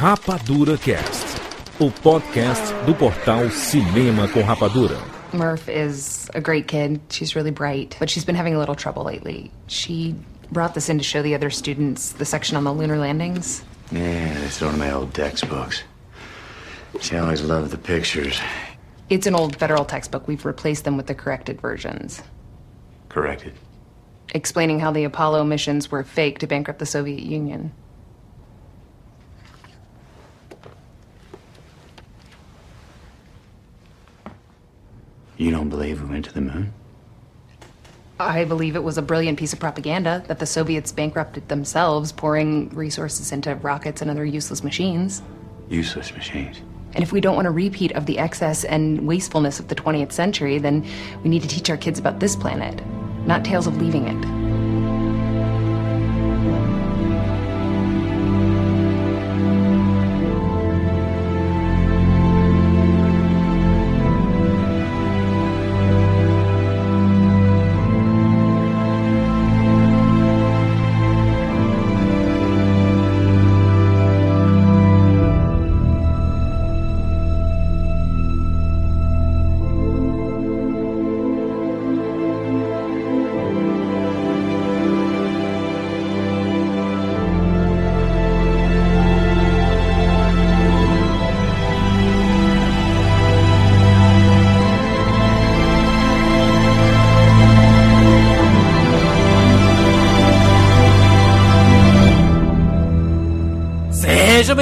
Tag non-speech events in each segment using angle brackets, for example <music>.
Rapadura Cast, o podcast do portal Cinema com Rapadura. Murph is a great kid. She's really bright, but she's been having a little trouble lately. She brought this in to show the other students the section on the lunar landings. Yeah, it's one of my old textbooks. She always loved the pictures. It's an old federal textbook. We've replaced them with the corrected versions, Corrected. explaining how the Apollo missions were fake to bankrupt the Soviet Union. You don't believe we went to the moon? I believe it was a brilliant piece of propaganda that the Soviets bankrupted themselves, pouring resources into rockets and other useless machines. Useless machines. And if we don't want a repeat of the excess and wastefulness of the 20th century, then we need to teach our kids about this planet, not tales of leaving it.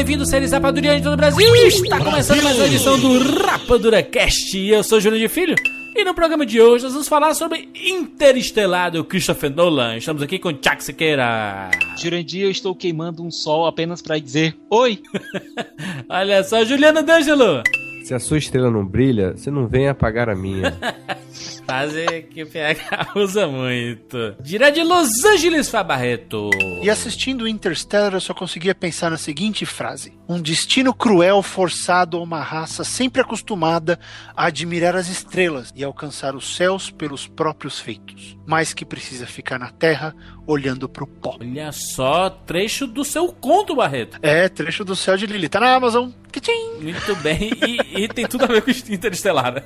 Seja bem-vindo, séries Rapadurianos de todo o Brasil! Está começando mais uma edição do Rapadura Cast. Eu sou Júlio de Filho e no programa de hoje nós vamos falar sobre Interestelar do Christopher Nolan. Estamos aqui com Chuck Siqueira. Jurandir, eu estou queimando um sol apenas para dizer oi. <laughs> Olha só, Juliana D'Angelo. Se a sua estrela não brilha, você não vem apagar a minha. <laughs> Frase que o PH <laughs> usa muito. Direto de Los Angeles, Fabarreto. E assistindo Interstellar, eu só conseguia pensar na seguinte frase: Um destino cruel forçado a uma raça sempre acostumada a admirar as estrelas e alcançar os céus pelos próprios feitos, mas que precisa ficar na terra olhando pro pó. Olha só, trecho do seu conto, Barreto. É, trecho do céu de Lili. Tá na Amazon. Muito bem, e, e tem tudo a ver com Interestelar. né?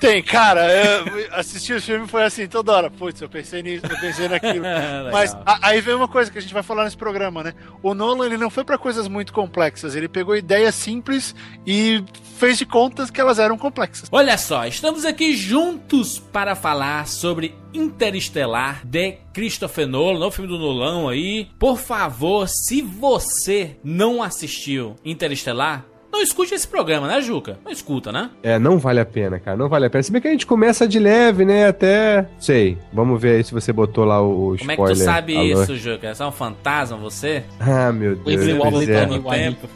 Tem, cara, eu assisti o filme foi assim, toda hora. Putz, eu pensei nisso, eu pensei naquilo. <laughs> Legal. Mas a- aí vem uma coisa que a gente vai falar nesse programa, né? O Nolan, ele não foi pra coisas muito complexas. Ele pegou ideias simples e fez de contas que elas eram complexas. Olha só, estamos aqui juntos para falar sobre Interestelar de Christopher Nolan, novo filme do Nolan aí. Por favor, se você não assistiu Interestelar, não escute esse programa, né, Juca? Não escuta, né? É, não vale a pena, cara, não vale a pena. Se bem que a gente começa de leve, né, até... Sei, vamos ver aí se você botou lá o, o Como é que spoiler. tu sabe Alô? isso, Juca? É só um fantasma você? Ah, meu Deus. É. tiny No tempo.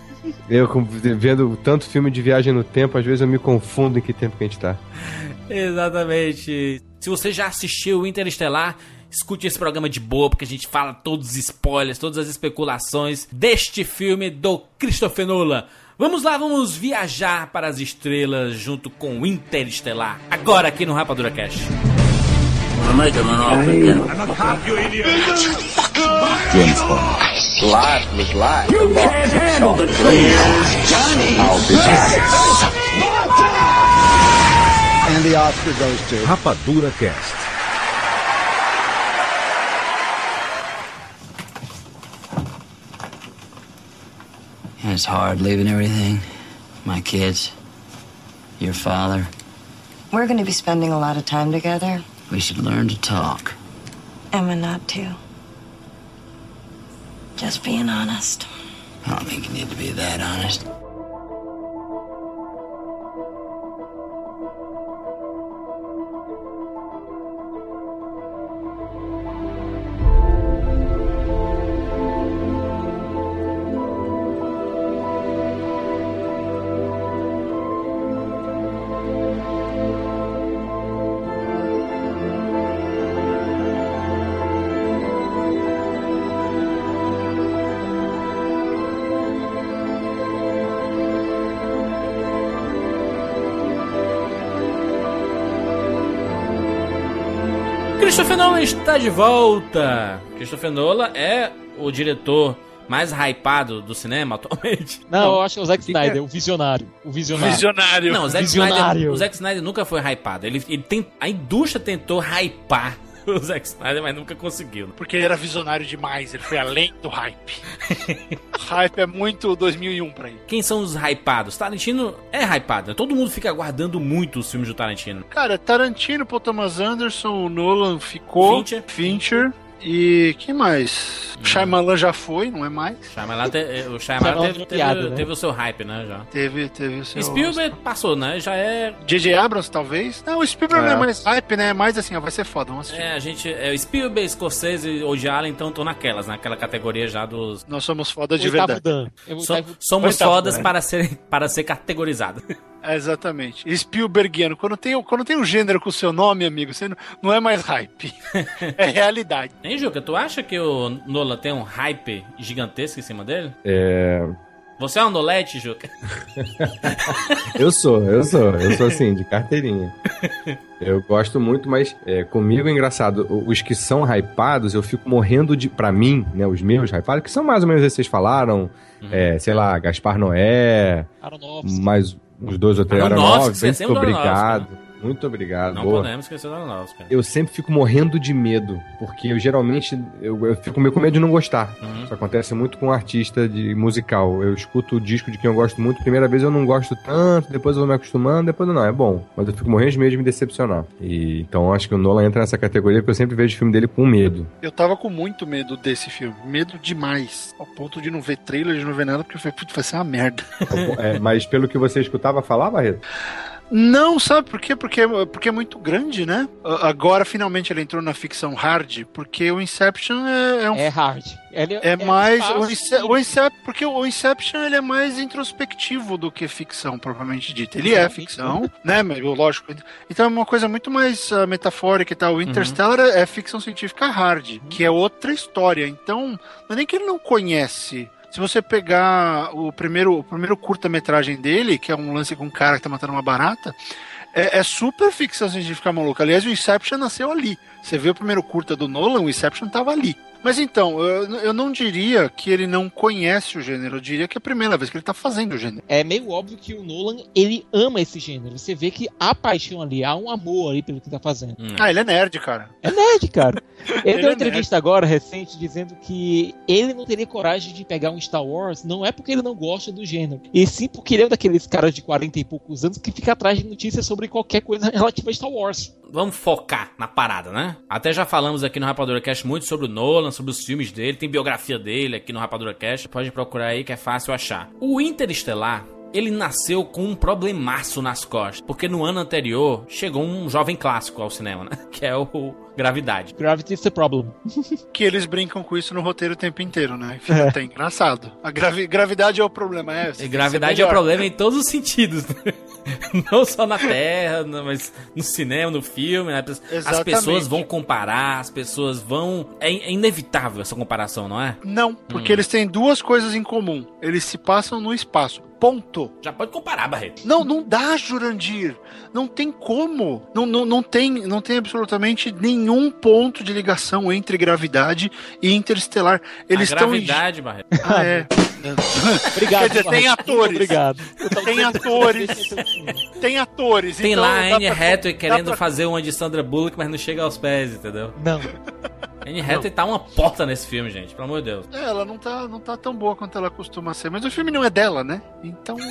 Eu vendo tanto filme de viagem no tempo, às vezes eu me confundo em que tempo que a gente tá. Exatamente. Se você já assistiu Interestelar, escute esse programa de boa, porque a gente fala todos os spoilers, todas as especulações deste filme do Christopher Nolan. Vamos lá, vamos viajar para as estrelas junto com o Interestelar, agora aqui no Rapadura Cast. Rapadura Cast. It's hard leaving everything. My kids, your father. We're going to be spending a lot of time together. We should learn to talk. Emma, not to. Just being honest. I don't think you need to be that honest. Nolan está de volta. Christopher Nolan é o diretor mais hypado do cinema atualmente? <laughs> Não, eu acho que é o Zack Snyder, é? o visionário. O visionário. Visionário. Não, o Zack, Visionário. Snyder, o Zack Snyder nunca foi hypado. Ele, ele tem, a indústria tentou hypar o Zack Snyder, mas nunca conseguiu. Porque ele era visionário demais, ele foi além do hype. <laughs> hype é muito 2001 pra ele. Quem são os hypados? Tarantino é hypado. né? Todo mundo fica aguardando muito os filmes do Tarantino. Cara, Tarantino, Paul Thomas Anderson, o Nolan ficou. Fincher. Fincher. E quem mais? Shyamalan já foi, não é mais? Shyamalan te- eh, o Shyamalan Shyamalan teve, virou teve- piada, né? teve o seu hype, né, já. Teve, teve o seu. Spielberg passou, né? Já é... J.J. Abrams, talvez? Não, o Spielberg É. não é mais hype, né? É mais assim, ó, vai ser foda, vamos assistir. É, a gente... É, o Spielberg, Scorsese ou de Allen, então, estão naquelas, naquela categoria já dos... Nós somos foda de Oitavo verdade. Dan. O So- somos fodas para ser, <laughs> para ser categorizado. É, exatamente. Spielbergiano. Quando tem, o- quando tem um gênero com o seu nome, amigo, você não, não é mais hype. <laughs> é realidade. Hein, Juca? Tu acha que o Nolan tem um hype gigantesco em cima dele? É, Você é um Nolete, Juca? <laughs> eu sou, eu sou, eu sou assim, de carteirinha. Eu gosto muito, mas é, comigo é engraçado. Os que são hypados, eu fico morrendo de. Pra mim, né? Os meus hypados, que são mais ou menos esses que vocês falaram. é, sei lá, Gaspar Noé, Aronofsky. mais uns dois ou três você é Muito obrigado. Muito obrigado. Não boa. podemos esquecer do Aronofsky. Eu sempre fico morrendo de medo, porque eu geralmente eu, eu fico meio com medo de não gostar. Uhum. Isso acontece muito com um artista de musical. Eu escuto o disco de quem eu gosto muito, primeira vez eu não gosto tanto, depois eu vou me acostumando, depois não, é bom. Mas eu fico morrendo de medo de me decepcionar. E então acho que o Nolan entra nessa categoria porque eu sempre vejo o filme dele com medo. Eu tava com muito medo desse filme. Medo demais. Ao ponto de não ver trailer, de não ver nada, porque eu falei, putz, vai ser uma merda. É, mas pelo que você escutava falar, Barreto, Não, sabe por quê? Porque, porque é muito grande, né? Agora, finalmente, ele entrou na ficção hard, porque o Inception é, é um É hard. Ele É mais. fácil. O Ince- o Incep- porque o Inception ele é mais introspectivo do que ficção, propriamente dita. Ele é ficção, né? Lógico. Então é uma coisa muito mais ah, metafórica e tal. O Interstellar é, é ficção científica hard, que é outra história. Então, não é nem que ele não conhece. Se você pegar o primeiro, o primeiro curta-metragem dele, que é um lance com um cara que tá matando uma barata, é, é super ficção científica maluca. Aliás, o Inception nasceu ali. Você vê o primeiro curta do Nolan, o Inception tava ali. Mas então, eu, eu não diria que ele não conhece o gênero, eu diria que é a primeira vez que ele tá fazendo o gênero. É meio óbvio que o Nolan, ele ama esse gênero. Você vê que há paixão ali, há um amor ali pelo que tá fazendo. Hum. Ah, ele é nerd, cara. É nerd, cara. <laughs> Ele, Ele deu é uma entrevista agora, recente, dizendo que ele não teria coragem de pegar um Star Wars, não é porque ele não gosta do gênero, e sim porque ele é um daqueles caras de 40 e poucos anos que fica atrás de notícias sobre qualquer coisa relativa a Star Wars. Vamos focar na parada, né? Até já falamos aqui no Rapadura Cast muito sobre o Nolan, sobre os filmes dele, tem biografia dele aqui no Rapadura Cast, pode procurar aí que é fácil achar. O Interestelar, ele nasceu com um problemaço nas costas, porque no ano anterior chegou um jovem clássico ao cinema, né? <laughs> Que é o Gravidade. Gravity is the problem. <laughs> Que eles brincam com isso no roteiro o tempo inteiro, né? Fica até engraçado. A gravi- gravidade é o problema, é. E gravidade é o problema em todos os sentidos. né? <laughs> Não só na Terra, mas no cinema, no filme. né? As pessoas vão comparar, as pessoas vão. É, é inevitável essa comparação, não é? Não, porque eles têm duas coisas em comum. Eles se passam no espaço. Ponto. Já pode comparar, Barreto. Não, não dá, Jurandir. Não tem como. Não, não, não, tem, não tem absolutamente nenhum ponto de ligação entre gravidade e interestelar. Eles estão. gravidade, Barreto. <laughs> Ah, é. Obrigado. Quer dizer, tem atores. Obrigado. Tem atores. Tem atores. Tem então lá a Anne pra- Hathaway dá querendo pra- fazer uma de Sandra Bullock, mas não chega aos pés, entendeu? Não. Anne Hathaway tá uma porta nesse filme, gente, pelo amor de Deus. É, ela não tá, não tá tão boa quanto ela costuma ser, mas o filme não é dela, né? Então. <laughs>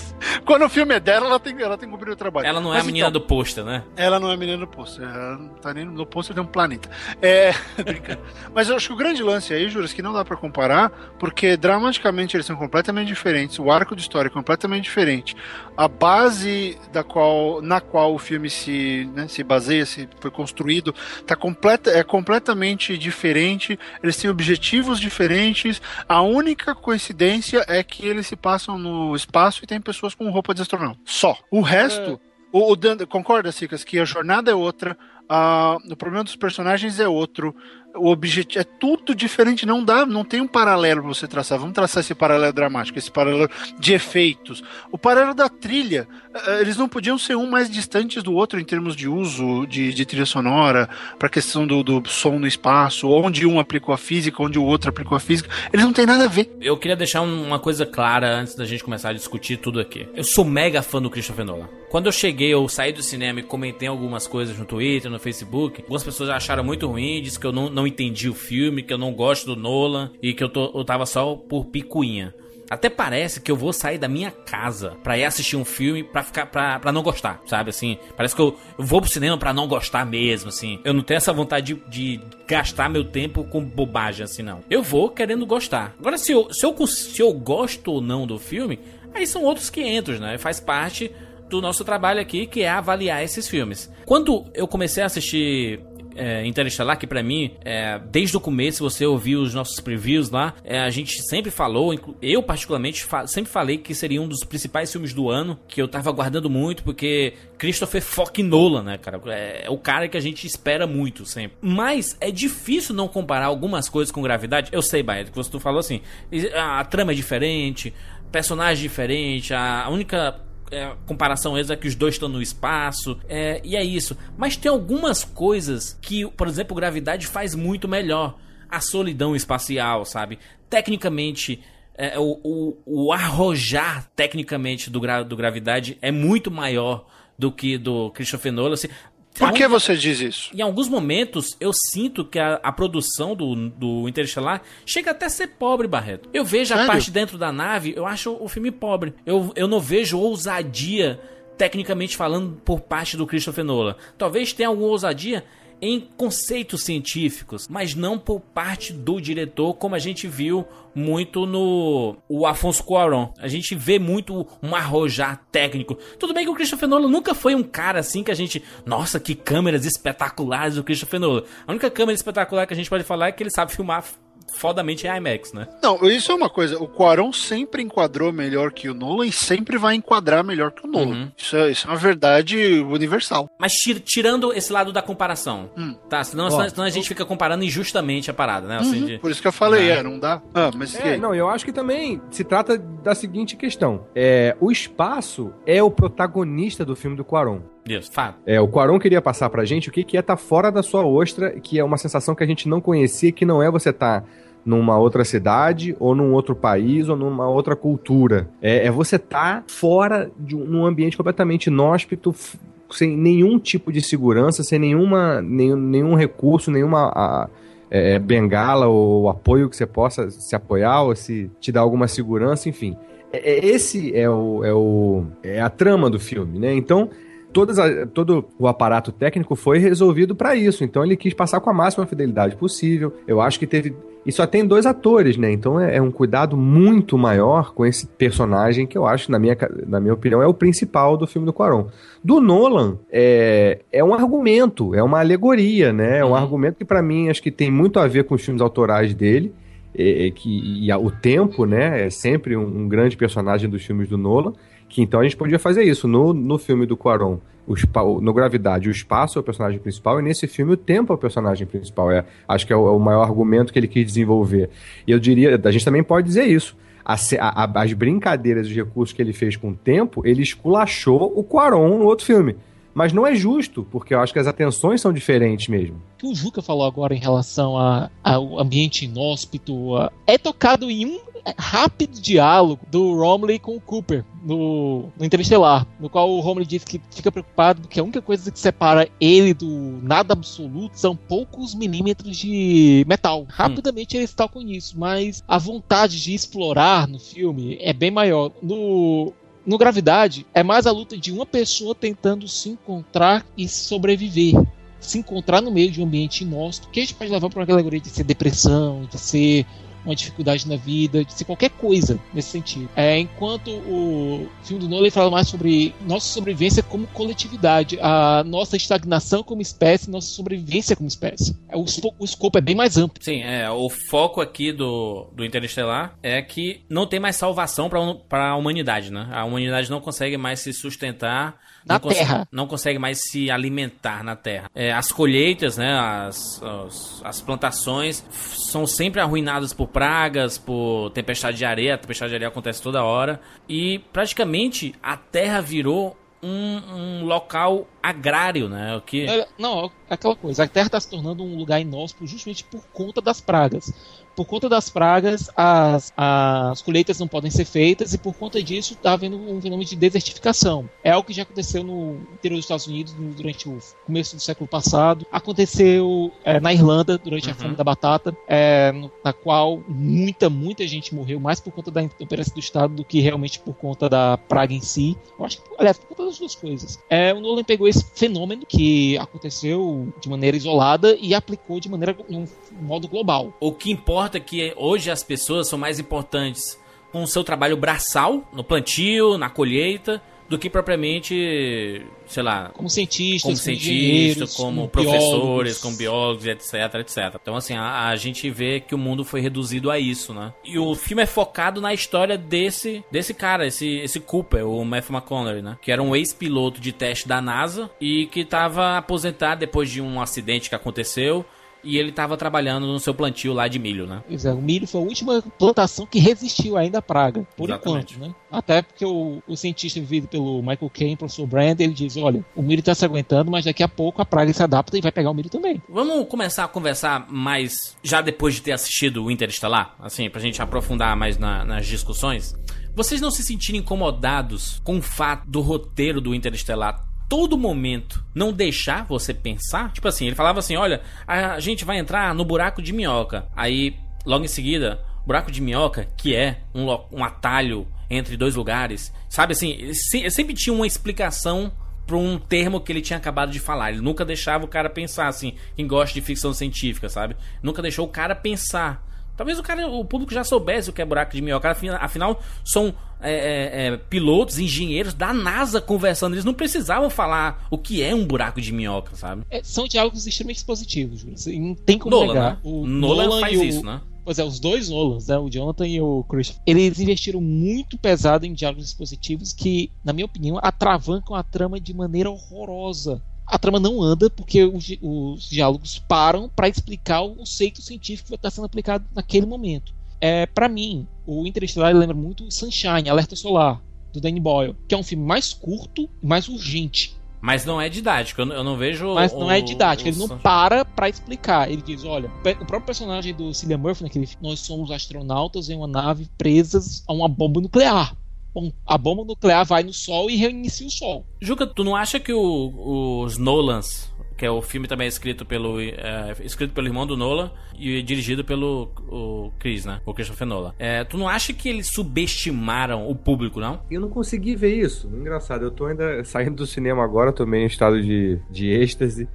<laughs> Quando o filme é dela, ela tem, ela tem que cumprir o trabalho. Ela não é Mas a menina então, do pôster, né? Ela não é a menina do pôster. Ela não tá nem no pôster de um planeta. É. <laughs> brincando. Mas eu acho que o grande lance aí, Juras, que não dá pra comparar, porque dramaticamente eles são completamente diferentes, o arco de história é completamente diferente. A base da qual, na qual o filme se, né, se baseia, se foi construído, tá completa, é completamente diferente. Eles têm objetivos diferentes. A única coincidência é que eles se passam no espaço e tem pessoas com roupa de astronauta. Só. O resto. O, o Dan- concorda, Cicas, que a jornada é outra, Ah, o problema dos personagens é outro. O objetivo é tudo diferente, não dá, não tem um paralelo pra você traçar. Vamos traçar esse paralelo dramático, esse paralelo de efeitos. O paralelo da trilha, eh, eles não podiam ser um mais distantes do outro em termos de uso de, de trilha sonora, pra questão do, do som no espaço, onde um aplicou a física, onde o outro aplicou a física. Eles não têm nada a ver. Eu queria deixar um- uma coisa clara antes da gente começar a discutir tudo aqui. Eu sou mega fã do Christopher Nolan. Quando eu cheguei, eu saí do cinema e comentei algumas coisas no Twitter, no Facebook. Algumas pessoas acharam muito ruim, disse que eu não, não entendi o filme, que eu não gosto do Nolan e que eu, tô, eu tava só por picuinha. Até parece que eu vou sair da minha casa pra ir assistir um filme pra ficar pra, pra não gostar, sabe? Assim, parece que eu, eu vou pro cinema pra não gostar mesmo, assim. Eu não tenho essa vontade de, de gastar meu tempo com bobagem, assim, não. Eu vou querendo gostar. Agora, se eu, se eu, se eu gosto ou não do filme, aí são outros 500, né? Faz parte do nosso trabalho aqui, que é avaliar esses filmes. Quando eu comecei a assistir é, Interestelar, que pra mim, é, desde o começo, você ouviu os nossos previews lá, é, a gente sempre falou, eu particularmente fa- sempre falei que seria um dos principais filmes do ano, que eu tava aguardando muito, porque Christopher fucking Nolan, né, cara? É, é o cara que a gente espera muito sempre. Mas é difícil não comparar algumas coisas com Gravidade. Eu sei, Baia, que você falou assim, a, a trama é diferente, personagem diferente, a única é, comparação é que os dois estão no espaço, é, e é isso. Mas tem algumas coisas que, por exemplo, Gravidade faz muito melhor. A solidão espacial, sabe? Tecnicamente, é, o, o, o arrojar tecnicamente do, gra, do Gravidade é muito maior do que do Christopher Nolan. Assim, Por que Aonde- você diz isso? em alguns momentos, eu sinto que a, a produção do, do Interestelar chega até a ser pobre, Barreto. Eu vejo a Sério? parte dentro da nave, eu acho o filme pobre. Eu, eu não vejo ousadia, tecnicamente falando, por parte do Christopher Nolan. Talvez tenha alguma ousadia em conceitos científicos, mas não por parte do diretor, como a gente viu muito no o Afonso Cuarón. A gente vê muito um arrojar técnico. Tudo bem que o Christopher Nolan nunca foi um cara assim que a gente, nossa, que câmeras espetaculares do Christopher Nolan. A única câmera espetacular que a gente pode falar é que ele sabe filmar fodamente em IMAX, né? Não, isso é uma coisa. O Quaron sempre enquadrou melhor que o Nolan e sempre vai enquadrar melhor que o Nolan. Uhum. Isso, é, isso é uma verdade universal. Mas tir- tirando esse lado da comparação, Hum. tá? Senão, senão, senão a gente fica comparando injustamente a parada, né? Assim, de- Por isso que eu falei, Dá. é, não dá. Ah, mas É, não, eu acho que também se trata da seguinte questão. É, o espaço é o protagonista do filme do Quaron. Isso, fato. É, o Quaron queria passar pra gente o que, que é estar fora da sua ostra, que é uma sensação que a gente não conhecia, que não é você estar numa outra cidade, ou num outro país, ou numa outra cultura. É, é você estar fora de um ambiente completamente inóspito, sem nenhum tipo de segurança, sem nenhuma, nenhum, nenhum recurso, nenhuma a- é, bengala ou apoio que você possa se apoiar, ou se te dar alguma segurança, enfim. É- é- esse é o, é o é a trama do filme, né? Então todas a- todo o aparato técnico foi resolvido para isso. Então ele quis passar com a máxima fidelidade possível. Eu acho que teve. E só tem dois atores, né? Então é, é um cuidado muito maior com esse personagem que eu acho, na minha, na minha opinião, é o principal do filme do Quaron. Do Nolan, é, é um argumento, é uma alegoria, né? É um argumento que, para mim, acho que tem muito a ver com os filmes autorais dele. é, é que, e a- o tempo, né? É sempre um, um grande personagem dos filmes do Nolan. Que então a gente podia fazer isso. No, no filme do Quaron, o no Gravidade, o espaço é o personagem principal, e nesse filme o tempo é o personagem principal. É, acho que é o, é o maior argumento que ele quis desenvolver. E eu diria, a gente também pode dizer isso. A a- as brincadeiras, os recursos que ele fez com o tempo, ele esculachou o Quaron no outro filme. Mas não é justo, porque eu acho que as atenções são diferentes mesmo. O que o Juca falou agora em relação ao ambiente inóspito é tocado em um rápido diálogo do Romley com o Cooper no, no Interestelar, no qual o Romley diz que fica preocupado porque a única coisa que separa ele do nada absoluto são poucos milímetros de metal. Rapidamente eles tocam nisso, mas a vontade de explorar no filme é bem maior. No no Gravidade, é mais a luta de uma pessoa tentando se encontrar e sobreviver. Se encontrar no meio de um ambiente inóspito, que a gente pode levar para uma categoria de ser depressão, de ser uma dificuldade na vida, de ser qualquer coisa nesse sentido. É, enquanto o filme do Nolan fala mais sobre nossa sobrevivência como coletividade, a nossa estagnação como espécie, nossa sobrevivência como espécie. É, O, o escopo é bem mais amplo. Sim, é, o foco aqui do, do Interestelar é que não tem mais salvação para a humanidade, né? A humanidade não consegue mais se sustentar Na não cons- terra. não consegue mais se alimentar na terra. É, as colheitas, né, as, as, as plantações são sempre arruinadas por pragas, por tempestade de areia. A tempestade de areia acontece toda hora. E praticamente a terra virou um, um local agrário, né? O que... É, Não, é aquela coisa. A Terra está se tornando um lugar inóspito justamente por conta das pragas. Por conta das pragas, as, as colheitas não podem ser feitas e por conta disso está havendo um fenômeno de desertificação. É algo que já aconteceu no interior dos Estados Unidos no- durante o começo do século passado. Aconteceu é, na Irlanda durante a Uhum. fome da batata, é, no- na qual muita, muita gente morreu mais por conta da intemperância do Estado do que realmente por conta da praga em si. Eu acho que, aliás, por conta das duas coisas. É, o Nolan pegou esse fenômeno que aconteceu de maneira isolada e aplicou de maneira em um modo global. O que importa é que hoje as pessoas são mais importantes com o seu trabalho braçal, no plantio, na colheita, do que propriamente, sei lá, Como cientistas, como cientistas, como como professores, biólogos. como biólogos, etc, etc. Então, assim, a, a gente vê que o mundo foi reduzido a isso, né? E o filme é focado na história desse, desse cara, esse, esse Cooper, o Matthew McConaughey, né? Que era um ex-piloto de teste da NASA e que estava aposentado depois de um acidente que aconteceu. E ele estava trabalhando no seu plantio lá de milho, né? Pois é, o milho foi a última plantação que resistiu ainda à praga, por Exatamente. enquanto, né? Até porque o, o cientista vivido pelo Michael Caine, professor Brand, ele diz, olha, o milho está se aguentando, mas daqui a pouco a praga se adapta e vai pegar o milho também. Vamos começar a conversar mais já depois de ter assistido o Interestelar, assim, pra gente aprofundar mais na- nas discussões. Vocês não se sentirem incomodados com o fato do roteiro do Interestelar todo momento não deixar você pensar? Tipo assim, ele falava assim: olha, a gente vai entrar no buraco de minhoca. Aí, logo em seguida, buraco de minhoca, que é um, um atalho entre dois lugares, sabe assim, se- sempre tinha uma explicação para um termo que ele tinha acabado de falar. Ele nunca deixava o cara pensar, assim, quem gosta de ficção científica, sabe? Nunca deixou o cara pensar. Talvez o cara, o público já soubesse o que é buraco de minhoca. Afinal, são é, é, é, pilotos, engenheiros da NASA conversando. Eles não precisavam falar o que é um buraco de minhoca, sabe? É, são diálogos extremamente expositivos, Júlio. Você Não tem como Nolan, negar. né? O Nolan faz o- isso, né? Pois é, os dois Nolans, né, o Jonathan e o Christopher, eles investiram muito pesado em diálogos expositivos que, na minha opinião, atravancam a trama de maneira horrorosa. A trama não anda porque os, os diálogos param para explicar o conceito científico que está sendo aplicado naquele momento. É, para mim, o Interestelar lembra muito Sunshine, Alerta Solar, do Danny Boyle, que é um filme mais curto e mais urgente. Mas não é didático. Eu, não- eu não vejo. Mas não é o- didático, o- ele não para pra explicar. Ele diz: olha, o próprio personagem do Cillian Murphy naquele filme, nós somos astronautas em uma nave presas a uma bomba nuclear. Bom, a bomba nuclear vai no Sol e reinicia o Sol. Juca, tu não acha que o- os Nolans, que é o filme também escrito pelo é, escrito pelo irmão do Nolan e dirigido pelo o Chris, né? O Christopher Nolan. É, tu não acha que eles subestimaram o público, não? Eu não consegui ver isso. Engraçado, eu tô ainda saindo do cinema agora, tô meio em estado de, de êxtase.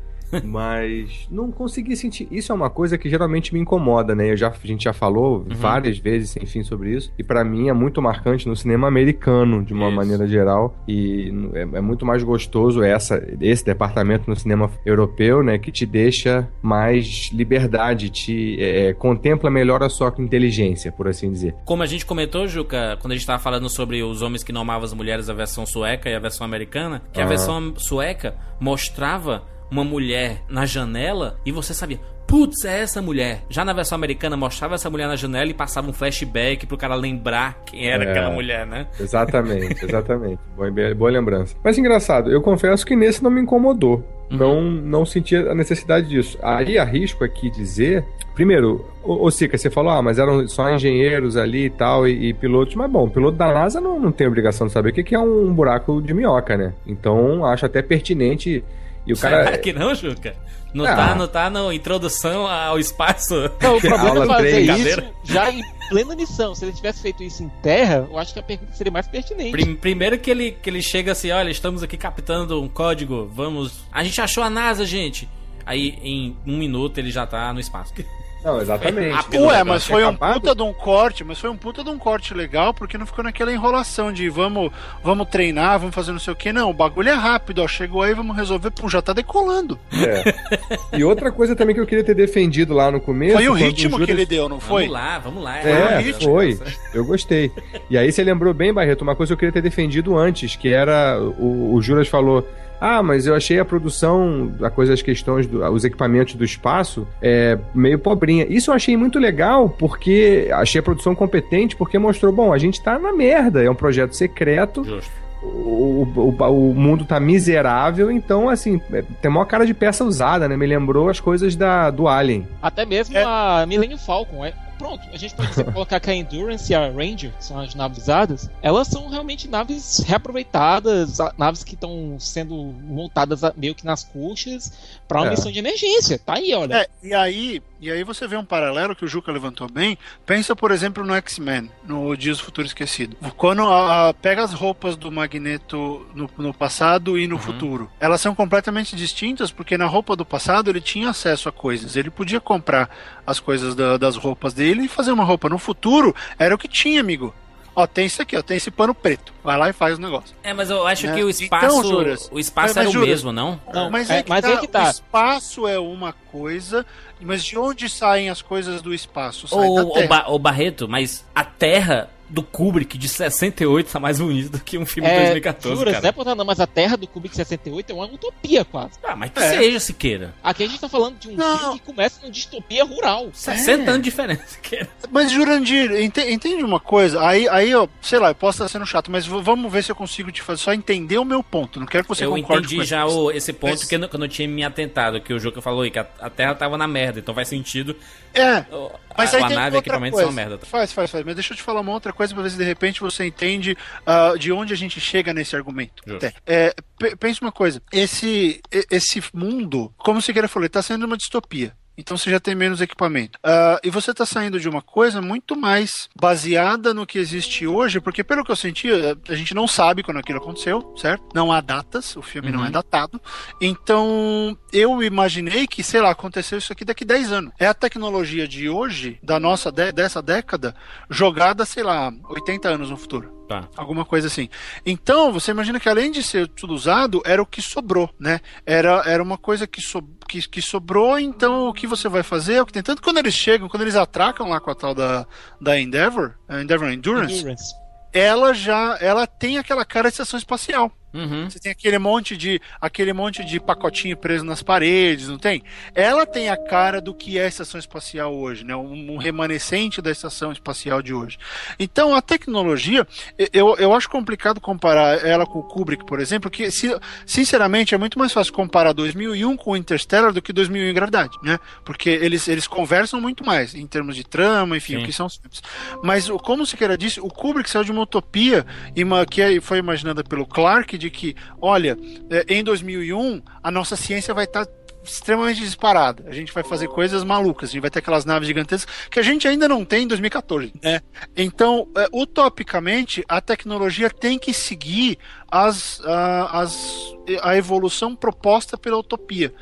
Mas não consegui sentir. Isso é uma coisa que geralmente me incomoda, né? Eu já, a gente já falou várias vezes, sem fim, sobre isso. E pra mim é muito marcante no cinema americano, de uma Isso. maneira geral. E é, é muito mais gostoso essa, esse departamento no cinema europeu, né? Que te deixa mais liberdade, te é, contempla melhor a sua inteligência, por assim dizer. Como a gente comentou, Juca, quando a gente tava falando sobre os homens que não amavam as mulheres, a versão sueca e a versão americana, que a Ah. versão sueca mostrava uma mulher na janela e você sabia, putz, é essa mulher. Já na versão americana mostrava essa mulher na janela e passava um flashback pro cara lembrar quem era É. aquela mulher, né? Exatamente, exatamente. boa, boa lembrança. Mas engraçado, eu confesso que nesse não me incomodou. Não, não senti a necessidade disso. Aí arrisco aqui dizer. Primeiro, ô, Sica, você falou, ah, mas eram só engenheiros ali e tal, e, e pilotos. Mas bom, o piloto da NASA não, não tem obrigação de saber o que que é um buraco de minhoca, né? Então acho até pertinente. E o Será cara. que não, Juca? Não, Ah. tá, não tá na introdução ao espaço. Não, o problema Aula é fazer três. isso Brincadeira. já em plena missão. Se ele tivesse feito isso em terra, eu acho que a pergunta seria mais pertinente. Prim- Primeiro que ele, que ele chega assim, olha, estamos aqui captando um código, vamos... A gente achou a NASA, gente! Aí, em um minuto, ele já tá no espaço. Não, exatamente. Ué, negócio mas foi um acabado. puta de um corte, mas foi um puta de um corte legal, porque não ficou naquela enrolação de vamos, vamos treinar, vamos fazer não sei o que. Não, o bagulho é rápido, ó. Chegou aí, vamos resolver, pum, já tá decolando. É. E outra coisa também que eu queria ter defendido lá no começo. Foi o ritmo Juras- que ele deu, não foi? Vamos lá, vamos lá. É, ritmo. foi. Eu gostei. E aí você lembrou bem, Barreto, uma coisa que eu queria ter defendido antes, que era o, o Juras falou. Ah, mas eu achei a produção, a coisa, as questões, do, os equipamentos do espaço, é, meio pobrinha. Isso eu achei muito legal, porque achei a produção competente, porque mostrou, bom, a gente tá na merda, é um projeto secreto, Justo. o, o, o mundo tá miserável, então, assim, é, tem uma cara de peça usada, né? Me lembrou as coisas da, do Alien. Até mesmo É. a Millennium Falcon. É, pronto, a gente pode <laughs> colocar que a Endurance e a Ranger, que são as naves usadas, elas são realmente naves reaproveitadas, naves que estão sendo montadas meio que nas coxas para uma É. missão de emergência. Tá aí, olha. É, e aí, e aí você vê um paralelo que o Juca levantou bem. Pensa, por exemplo, no X-Men, no Dias do Futuro Esquecido. Quando a, a- pega as roupas do Magneto no, no passado e no futuro, elas são completamente distintas porque na roupa do passado ele tinha acesso a coisas. Ele podia comprar as coisas da- das roupas dele e fazer uma roupa. No futuro, era o que tinha, amigo. Ó, tem isso aqui, ó, tem esse pano preto. Vai lá e faz o negócio. É, mas eu acho Né? que o Então, espaço. Juras, o espaço mas- era o Juras, mesmo, não? Não, mas é- é, que mas tá, é que tá. o espaço é uma coisa, mas de onde saem as coisas do espaço? Sai ô, Terra. Ba- ô, Barreto, mas a Terra do Kubrick de 68 tá mais bonita do que um filme de É, 2014, juras, cara. não é por nada, não, mas a Terra do Kubrick 68 é uma utopia quase. Ah, mas que É. seja, Siqueira. Aqui a gente tá falando de um Não. filme que começa numa distopia rural. 60 anos de diferença, Siqueira. Mas, Jurandir, ente- entende uma coisa? Aí, aí eu, sei lá, eu posso estar sendo chato, mas vamos ver se eu consigo te fazer só entender o meu ponto. Não quero que você eu concorde entendi com já isso. o- esse ponto Mas- que, eu não, que eu não tinha me atentado, que o Juca falou aí, que a, a Terra tava na merda, então faz sentido. É, o- mas a, aí a tem nave e outra equipamento coisa. são merda. Faz, faz, faz. Mas deixa eu te falar uma outra coisa pra ver se de repente você entende ah, de onde a gente chega nesse argumento. É, pe- pensa uma coisa. Esse, esse mundo, como o Siqueira falou, ele tá sendo uma distopia. Então você já tem menos equipamento. Ah, e você está saindo de uma coisa muito mais baseada no que existe hoje, porque pelo que eu senti, eh, a gente não sabe quando aquilo aconteceu, certo? Não há datas, o filme não é datado. Então eu imaginei que, sei lá, aconteceu isso aqui daqui 10 anos. É a tecnologia de hoje, da nossa dé- dessa década, jogada, sei lá, 80 anos no futuro. Tá. Alguma coisa assim. Então, você imagina que além de ser tudo usado, era o que sobrou, né? Era, era uma coisa que, so, que, que sobrou, então o que você vai fazer é o que tem. Tanto quando eles chegam, quando eles atracam lá com a tal da, da Endeavor, a Endeavor Endurance, Endurance. ela já ela tem aquela cara de estação espacial. Uhum. Você tem aquele monte de aquele monte de pacotinho preso nas paredes, não tem? Ela tem a cara do que é a estação espacial hoje, né? Um, um remanescente da estação espacial de hoje. Então a tecnologia, eu, eu acho complicado comparar ela com o Kubrick, por exemplo, que se- sinceramente é muito mais fácil comparar 2001 com o Interstellar do que 2001 em Gravidade, né? Porque eles, eles conversam muito mais em termos de trama, enfim, Sim. o que são os filmes. Mas como se queira disse, o Kubrick saiu de uma utopia ima- que é- foi imaginada pelo Clark de que, olha, é, em 2001 a nossa ciência vai estar extremamente disparada. A gente vai fazer coisas malucas, a gente vai ter aquelas naves gigantescas que a gente ainda não tem em 2014, né? Então, é, utopicamente, a tecnologia tem que seguir as, a, as, a evolução proposta pela utopia.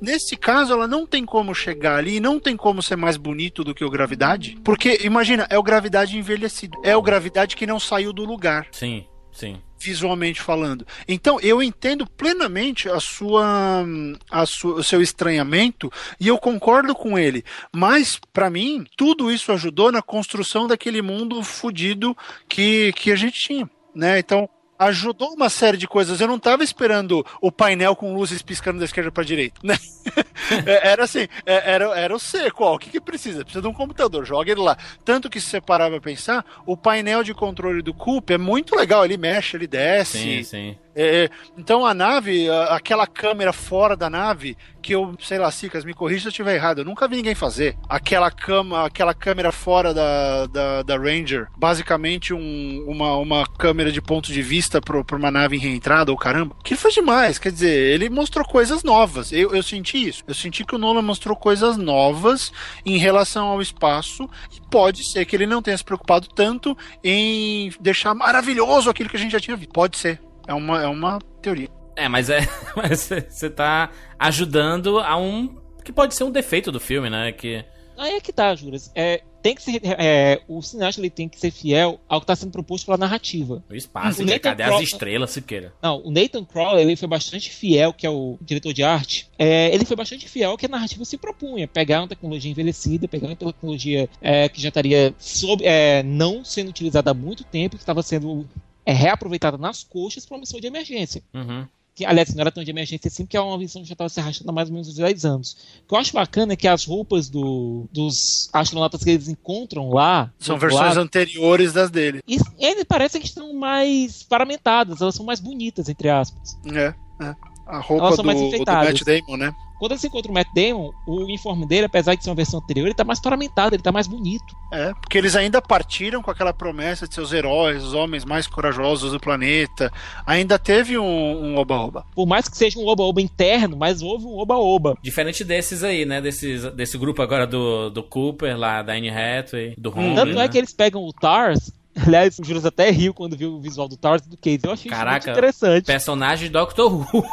Nesse caso, ela não tem como chegar ali, não tem como ser mais bonito do que o Gravidade, porque, imagina, é o Gravidade envelhecido, é o Gravidade que não saiu do lugar Sim, sim. visualmente falando. Então eu entendo plenamente a sua, a sua, o seu estranhamento e eu concordo com ele. Mas para mim tudo isso ajudou na construção daquele mundo fudido que que a gente tinha, né? Então ajudou uma série de coisas. Eu não estava esperando o painel com luzes piscando da esquerda para direita, né? <laughs> É, era assim, é, era, era o seco, o que, que precisa? Precisa de um computador, joga ele lá. Tanto que se você parar pra pensar, o painel de controle do Coop é muito legal, ele mexe, ele desce. Sim, sim. É, então a nave, aquela câmera fora da nave, que eu, sei lá, Cicas, me corrija se eu estiver errado, eu nunca vi ninguém fazer. Aquela, cama, aquela câmera fora da, da, da Ranger, basicamente um- uma, uma câmera de ponto de vista para uma nave em reentrada, ou caramba. Que foi demais, quer dizer, ele mostrou coisas novas. Eu, eu senti isso. Eu senti que o Nolan mostrou coisas novas em relação ao espaço, e pode ser que ele não tenha se preocupado tanto em deixar maravilhoso aquilo que a gente já tinha visto. Pode ser. É uma, é uma teoria. É, mas é. <laughs> Mas você tá ajudando a um. Que pode ser um defeito do filme, né? Que Aí é que tá, Juras. É, tem que ser, é, o cineasta ele tem que ser fiel ao que está sendo proposto pela narrativa. O espaço, O? Nathan cadê as estrelas, Siqueira? Não, o Nathan Crowley ele foi bastante fiel, que é o diretor de arte. É, ele foi bastante fiel ao que a narrativa se propunha. Pegar uma tecnologia envelhecida, pegar uma tecnologia é, que já estaria sob, é, não sendo utilizada há muito tempo, que estava sendo é, reaproveitada nas coxas para uma missão de emergência. Uhum. Que, aliás, não era tão de emergência assim, porque é uma missão que já estava se arrastando há mais ou menos uns 10 anos. O que eu acho bacana é que as roupas do- dos astronautas que eles encontram lá. São versões lado, anteriores das dele. e eles parecem que estão mais paramentadas, elas são mais bonitas, entre aspas. É, é. A roupa do, mais do. Matt Damon, né? Quando você encontra o Matt Damon, o uniforme dele, apesar de ser uma versão anterior, ele tá mais paramentado, ele tá mais bonito. É, porque eles ainda partiram com aquela promessa de seus heróis, os homens mais corajosos do planeta. Ainda teve um um oba-oba. Por mais que seja um oba-oba interno, mas houve um oba-oba. Diferente desses aí, né? Desses, desse grupo agora do, do Cooper, lá da Anne Hathaway, do Holmes. Tanto né? é que eles pegam o Tars. Aliás, o Juras até riu quando viu o visual do Tars e do Case. Eu achei isso Caraca, muito interessante. Personagem de Doctor Who.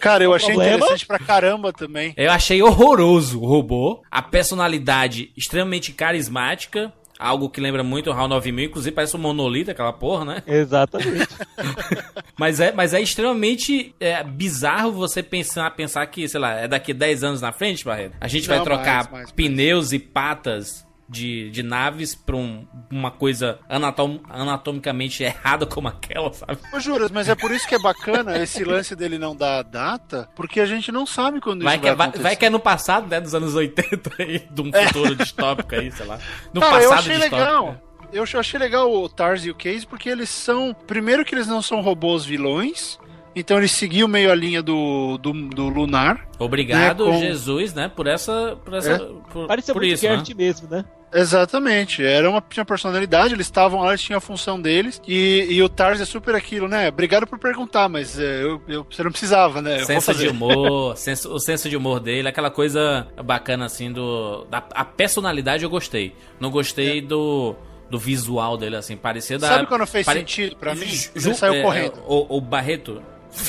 Cara, eu achei problema? interessante pra caramba também. Eu achei horroroso o robô. A personalidade extremamente carismática. Algo que lembra muito o HAL 9000. Inclusive parece um monolito, aquela porra, né? Exatamente. <laughs> Mas é, mas é extremamente é, bizarro você pensar, pensar que, sei lá, é daqui 10 anos na frente, Barreto. A gente vai Não, trocar mais, mais, mais. pneus e patas de, de naves pra um- uma coisa anatom- anatomicamente errada como aquela, sabe? Ô, Juras, mas é por isso que é bacana esse lance dele não dar data, porque a gente não sabe quando Vai isso que, é- vai vai, acontecer. vai que é no passado, né? Dos anos 80 aí, de um futuro distópico aí, sei lá. No Cara, eu passado achei distópico. legal. Eu ach- achei legal o Tars e o Case porque eles são. Primeiro, que eles não são robôs vilões. Então eles seguiam meio a linha do, do, do Lunar. Obrigado, né, com- Jesus, né? Por essa. Por, essa, É. por, Parecia por muito isso, né? Mesmo, né? Exatamente. Era uma tinha personalidade, eles estavam lá, eles tinham a função deles. E, e o Tars é super aquilo, né? Obrigado por perguntar, mas é, eu, eu- você não precisava, né? Eu Senso de humor, <laughs> senso- o senso de humor dele, aquela coisa bacana assim do. Da, a personalidade eu gostei. Não gostei do. Do visual dele, assim, parecia da. É. Sabe quando fez pare- sentido pra mim? Ju- Ele saiu é, correndo. O, o Barreto.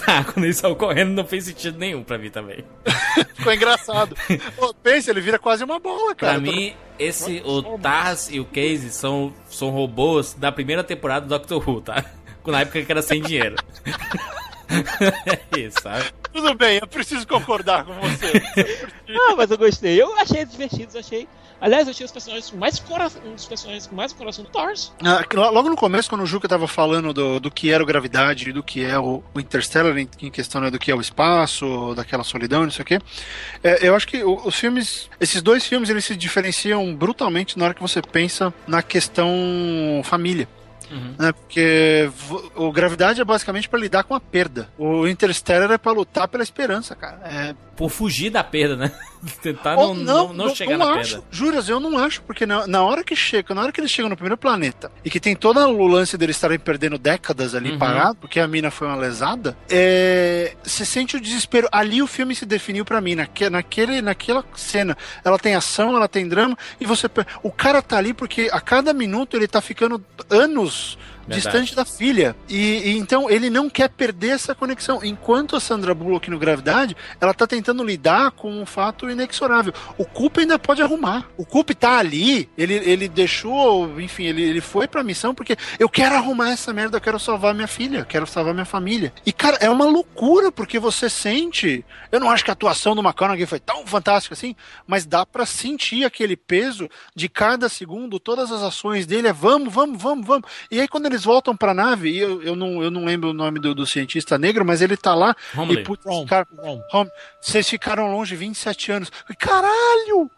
Ah, quando ele saiu correndo não fez sentido nenhum pra mim também. <laughs> Ficou engraçado. <laughs> Pô, pensa, ele vira quase uma bola, cara. Pra mim, esse, o Tars e o Casey são, são robôs da primeira temporada do Doctor Who, tá? <laughs> Na época que era sem dinheiro. é isso, sabe? Tudo bem, eu preciso concordar com você. Ah, mas eu gostei. Eu achei eu achei. Aliás, eu achei os personagens mais coração. Um dos personagens com mais coração do Tars. Ah, Logo no começo, quando o Juca tava falando do, do que era o gravidade do que é o, o Interstellar, em, em questão né, do que é o espaço, daquela solidão, não sei o quê, é, eu acho que os filmes, esses dois filmes, eles se diferenciam brutalmente na hora que você pensa na questão família. Né, porque o gravidade é basicamente pra lidar com a perda. O Interstellar é pra lutar pela esperança, cara. É, Por fugir da perda, né? <laughs> Tentar ou não, não, não, chegar na acho. perda. Juras, eu não acho, porque na, na hora que chega, na hora que eles chegam no primeiro planeta e que tem todo o lance deles estarem perdendo décadas ali Uhum. parado, porque a mina foi uma lesada, é, você sente o desespero. Ali o filme se definiu pra mim, naque, naquele, naquela cena. Ela tem ação, ela tem drama, e você. O cara tá ali porque a cada minuto ele tá ficando anos. house Verdade. Distante da filha. E, e então ele não quer perder essa conexão. Enquanto a Sandra Bullock no Gravidade, ela tá tentando lidar com um fato inexorável. O Coop ainda pode arrumar. O Coop tá ali, ele, ele deixou, enfim, ele, ele foi pra missão porque eu quero arrumar essa merda, eu quero salvar minha filha, eu quero salvar minha família. E, cara, é uma loucura, porque você sente. Eu não acho que a atuação do McConaughey foi tão fantástica assim, mas dá pra sentir aquele peso de cada segundo, todas as ações dele é vamos, vamos, vamos, vamos. E aí, quando eles voltam pra nave, e eu, eu, não, eu não lembro o nome do, do cientista negro, mas ele tá lá e putz, cara, vocês ficaram longe 27 anos. Caralho!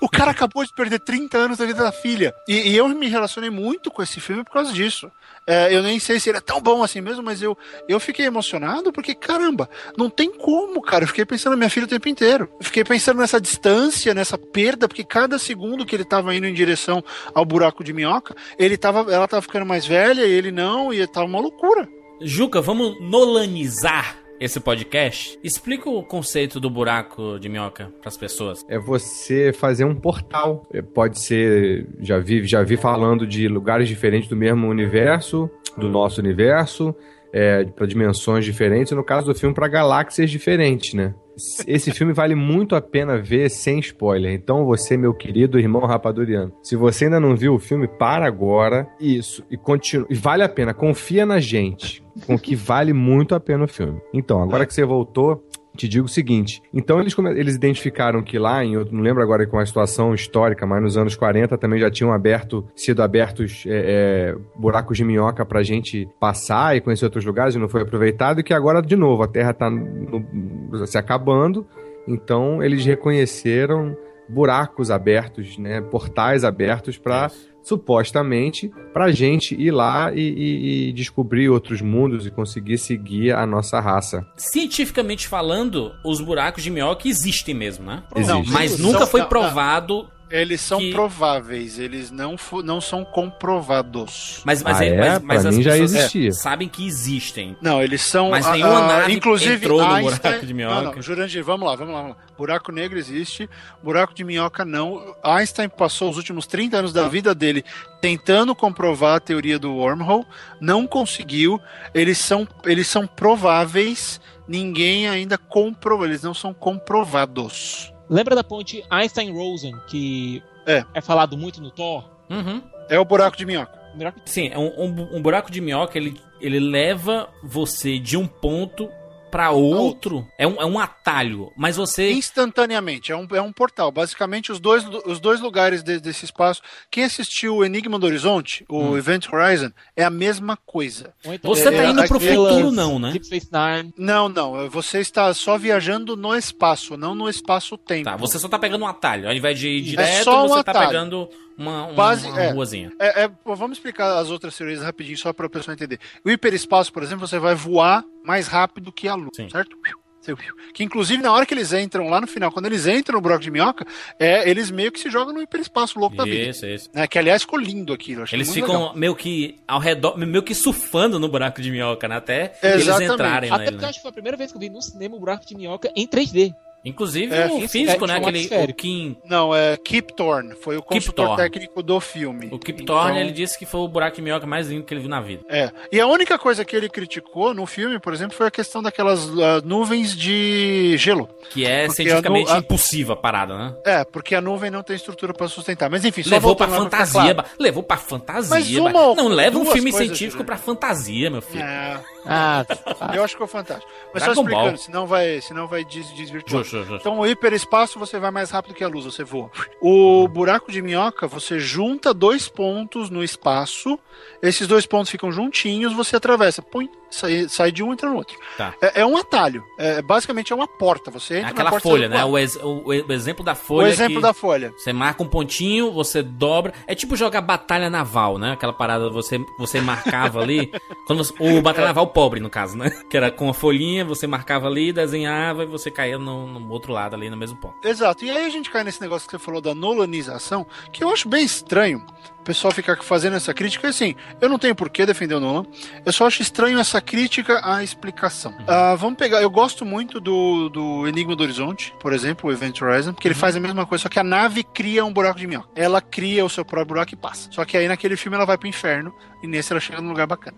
O cara <laughs> acabou de perder 30 anos da vida da filha. E, e eu me relacionei muito com esse filme por causa disso. É, eu nem sei se ele é tão bom assim mesmo, mas eu, eu fiquei emocionado porque, caramba, não tem como, cara. Eu fiquei pensando na minha filha o tempo inteiro. Eu fiquei pensando nessa distância, nessa perda, porque cada segundo que ele tava indo em direção ao buraco de minhoca, ele tava, ela tava ficando mais velha e ele não, e tava uma loucura. Juca, vamos nolanizar esse podcast? Explica o conceito do buraco de minhoca pras pessoas. É você fazer um portal. É, Pode ser, já vi, já vi falando de lugares diferentes do mesmo universo, do nosso universo, é, para dimensões diferentes. No caso do filme, para galáxias diferentes, né? Esse filme vale muito a pena ver sem spoiler. Então, você, meu querido irmão rapaduriano, se você ainda não viu o filme, para agora. Isso, e continua. E vale a pena, confia na gente. Com que vale muito a pena o filme. Então, agora que você voltou, te digo o seguinte. Então eles, eles identificaram que lá, em, eu não lembro agora com a situação histórica, mas nos anos 40 também já tinham aberto, sido abertos é, é, buracos de minhoca pra gente passar e conhecer outros lugares e não foi aproveitado, e que agora, de novo, a Terra tá no- se acabando. Então eles reconheceram buracos abertos, né, portais abertos para supostamente pra gente ir lá e, e- e descobrir outros mundos e conseguir seguir a nossa raça. Cientificamente falando, os buracos de minhoca existem mesmo, né? Existe. Mas nunca foi provado. Eles são Que- prováveis, eles não, não são comprovados. Mas, mas, Ah, é- é? mas, mas as mim já existia. sabem que existem. Não, eles são. Mas ah, nenhuma nave inclusive, entrou no Einstein- buraco de minhoca. Não, não, Jurandir, vamos lá, vamos lá, vamos lá. Buraco negro existe, buraco de minhoca não. Einstein passou os últimos 30 anos da vida dele tentando comprovar a teoria do wormhole, não conseguiu. Eles são, eles são prováveis, ninguém ainda comprovou, eles não são comprovados. Lembra da ponte Einstein-Rosen, que É. falado muito no Thor? Uhum. É o buraco de minhoca. Sim, é um, um- um buraco de minhoca, ele, ele leva você de um ponto pra outro. É um, é um atalho, mas você... Instantaneamente, é um, é um portal. Basicamente, os dois, os dois lugares de- desse espaço. Quem assistiu o Enigma do Horizonte, o Hum. Event Horizon, é a mesma coisa. Então- Você tá É, indo pro aquelas- futuro não, né? Deep Space Nine. Não, não. Você está só viajando no espaço, não no espaço-tempo. Tá, você só tá pegando um atalho. Ao invés de ir direto, É só um você tá atalho. pegando uma, uma, Base- uma é. ruazinha. É, é, vamos explicar as outras teorias rapidinho, só para a pessoa entender. O hiperespaço, por exemplo, você vai voar mais rápido que a luz, Sim. certo? Que inclusive na hora que eles entram lá no final, quando eles entram no buraco de minhoca, é, eles meio que se jogam no hiperespaço louco da vida. Isso, isso. Né? Que aliás ficou lindo aquilo. Eles muito ficam legal. meio que ao redor, meio que surfando no buraco de minhoca, né? Até eles Exatamente. entrarem Até nele, porque eu né? acho que foi a primeira vez que eu vi no cinema o buraco de minhoca em 3D. Inclusive É, o físico, é, né? Aquele o. Kim, Não, é Kip Thorne, foi o consultor Thorne. técnico do filme. o Kip Então, Thorne, ele disse que foi o buraco de minhoca mais lindo que ele viu na vida. É. E a única coisa que ele criticou no filme, por exemplo, foi a questão daquelas ah, nuvens de gelo. Que é Porque cientificamente a nu- impossível a parada, né? É, porque a nuvem não tem estrutura para sustentar. Mas enfim, só Levou pra pra fantasia, claro. ba- levou pra fantasia. Mas uma não, leva um filme científico Júlio. pra fantasia, meu filho. É, Ah, eu acho que foi fantástico. Mas Dragon só explicando, Ball. senão vai, senão vai des desvirtuar. Então, o hiperespaço você vai mais rápido que a luz, você voa. O buraco de minhoca, você junta dois pontos no espaço, esses dois pontos ficam juntinhos, você atravessa, põe, sai, sai de um e entra no outro. Tá. É, é um atalho. É, basicamente é uma porta. Você É entra na aquela porta folha, né? O, ex- o- o exemplo da folha. O exemplo da folha. Você marca um pontinho, você dobra. É tipo jogar batalha naval, né? Aquela parada você você marcava ali. <laughs> quando você- o batalha naval pobre, no caso, né? Que era com a folhinha, você marcava ali, desenhava e você caía no, no outro lado ali, no mesmo ponto. Exato. E aí a gente cai nesse negócio que você falou da nolanização, que eu acho bem estranho. O pessoal ficar fazendo essa crítica, e assim, eu não tenho por que defender o Nolan, eu só acho estranho essa crítica à explicação. Ah, vamos pegar, eu gosto muito do, do Enigma do Horizonte, por exemplo, o Event Horizon, porque ele faz a mesma coisa, só que a nave cria um buraco de minhoca. Ela cria o seu próprio buraco e passa. Só que aí naquele filme ela vai pro inferno, e nesse ela chega num lugar bacana.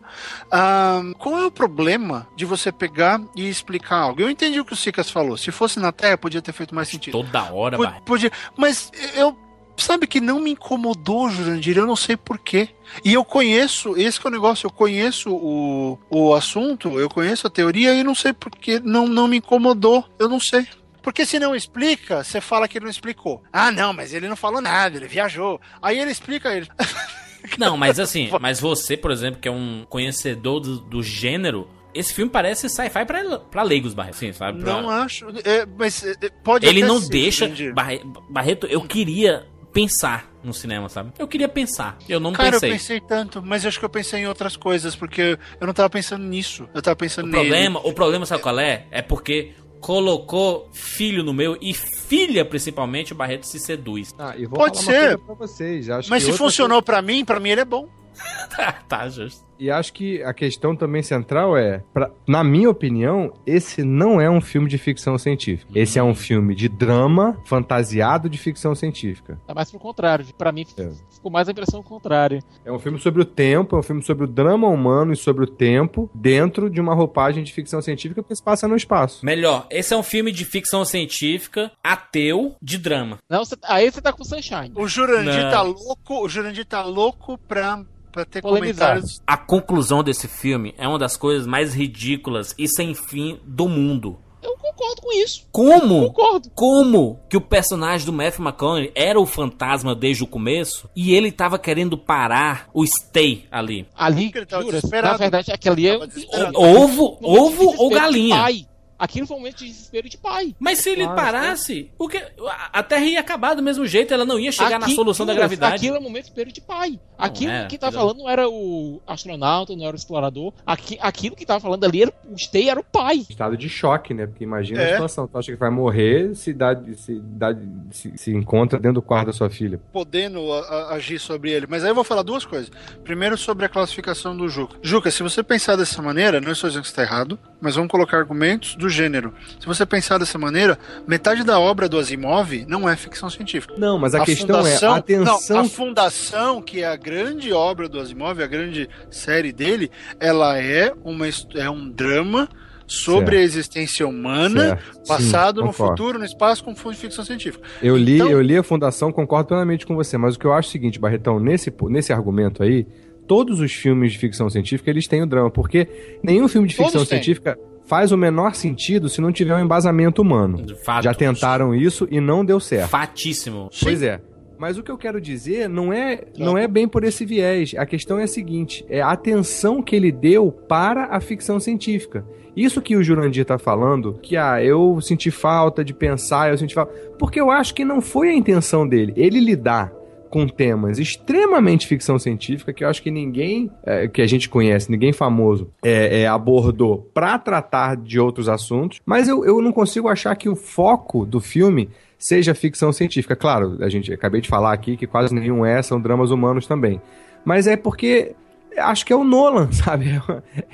Ah, qual é o problema de você pegar e explicar algo? Eu entendi o que o Sicas falou. Se fosse na Terra, podia ter feito mais sentido. Toda hora, Po- vai. Podia, mas eu sabe que não me incomodou, Jurandir, eu não sei porquê. E eu conheço, esse que é o negócio, eu conheço o, o assunto, eu conheço a teoria e não sei porquê não, não me incomodou, eu não sei. Porque se não explica, você fala que ele não explicou. Ah, não, mas ele não falou nada, ele viajou. Aí ele explica ele. <laughs> Não, mas assim, <laughs> mas você, por exemplo, que é um conhecedor do, do gênero, esse filme parece sci-fi pra, pra leigos, Barreto. Sim, sabe? Pra- Não acho. é, mas é, pode Ele não ser, deixa. Barre- Barreto, eu queria pensar no cinema, sabe? Eu queria pensar. Eu não Cara, pensei. eu pensei tanto, mas eu acho que eu pensei em outras coisas, porque eu não tava pensando nisso. Eu tava pensando O nele. problema, o problema, sabe qual é? É porque colocou filho no meu e filha, principalmente, o Barreto se seduz. Ah, e vou Pode ser. coisa pra vocês. Acho Mas que se funcionou pra mim, pra mim ele é bom. <laughs> tá, tá, justo. E acho que a questão também central é, pra- na minha opinião, esse não é um filme de ficção científica. Esse é um filme de drama fantasiado de ficção científica. Tá mais pro contrário. Pra mim, É. ficou mais a impressão contrária. É um filme sobre o tempo, é um filme sobre o drama humano e sobre o tempo dentro de uma roupagem de ficção científica que se passa no espaço. Melhor, esse é um filme de ficção científica, ateu, de drama. Não, você- aí você tá com Sunshine. O Jurandir Não. tá louco, o Jurandir tá louco pra, pra ter Polemizar. comentários. A conclusão desse filme é uma das coisas mais ridículas e sem fim do mundo. Eu concordo com isso. Como? Concordo. Como que o personagem do Matthew McConaughey era o fantasma desde o começo e ele tava querendo parar o Stay ali? Ali, Porque ele tava jura, na verdade, aquele ali é. Ovo, um ovo ou galinha? pai. Aquilo foi um momento de desespero de pai. Mas se ele Claro, parasse, o que a a Terra ia acabar do mesmo jeito, ela não ia chegar na Aqui, solução da gravidade. Aquilo é um momento de desespero de pai. Aquilo é, que tá aquilo- falando não era o astronauta, não era o explorador. Aqui, aquilo que tava falando ali era o Stay era o pai. Estado de choque, né? Porque imagina a É. situação. Tu acha que vai morrer se, dá, se, dá, se, se encontra dentro do quarto da sua filha. podendo a- a- agir sobre ele. Mas aí eu vou falar duas coisas. Primeiro, sobre a classificação do Juca. Juca, se você pensar dessa maneira, não estou dizendo que está errado, mas vamos colocar argumentos do gênero. Se você pensar dessa maneira, metade da obra do Asimov não é ficção científica. Não, mas a, questão é a Não, atenção. a Fundação, que é a grande obra do Asimov, a grande série dele, ela é, uma, é um drama sobre Certo. a existência humana, Certo. Sim, passado, no concordo. futuro, no espaço, com fundo de ficção científica. Eu li, Então- eu li a Fundação, concordo plenamente com você, mas o que eu acho é o seguinte, Barretão, nesse, nesse argumento aí, todos os filmes de ficção científica, eles têm o drama, porque nenhum filme de Todos ficção têm. científica faz o menor sentido se não tiver um embasamento humano. Fato. Já tentaram isso e não deu certo. Fatíssimo. Pois é. Mas o que eu quero dizer não é, não é bem por esse viés. A questão é a seguinte: é a atenção que ele deu para a ficção científica. Isso que o Jurandir tá falando, que ah, eu senti falta de pensar, eu senti falta. Porque eu acho que não foi a intenção dele. Ele lidar com temas extremamente ficção científica que eu acho que ninguém é, que a gente conhece, ninguém famoso, é, é, abordou pra tratar de outros assuntos. Mas eu, eu não consigo achar que o foco do filme seja ficção científica. Claro, a gente acabei de falar aqui que quase nenhum é, são dramas humanos também. Mas é porque acho que é o Nolan, <laughs> sabe?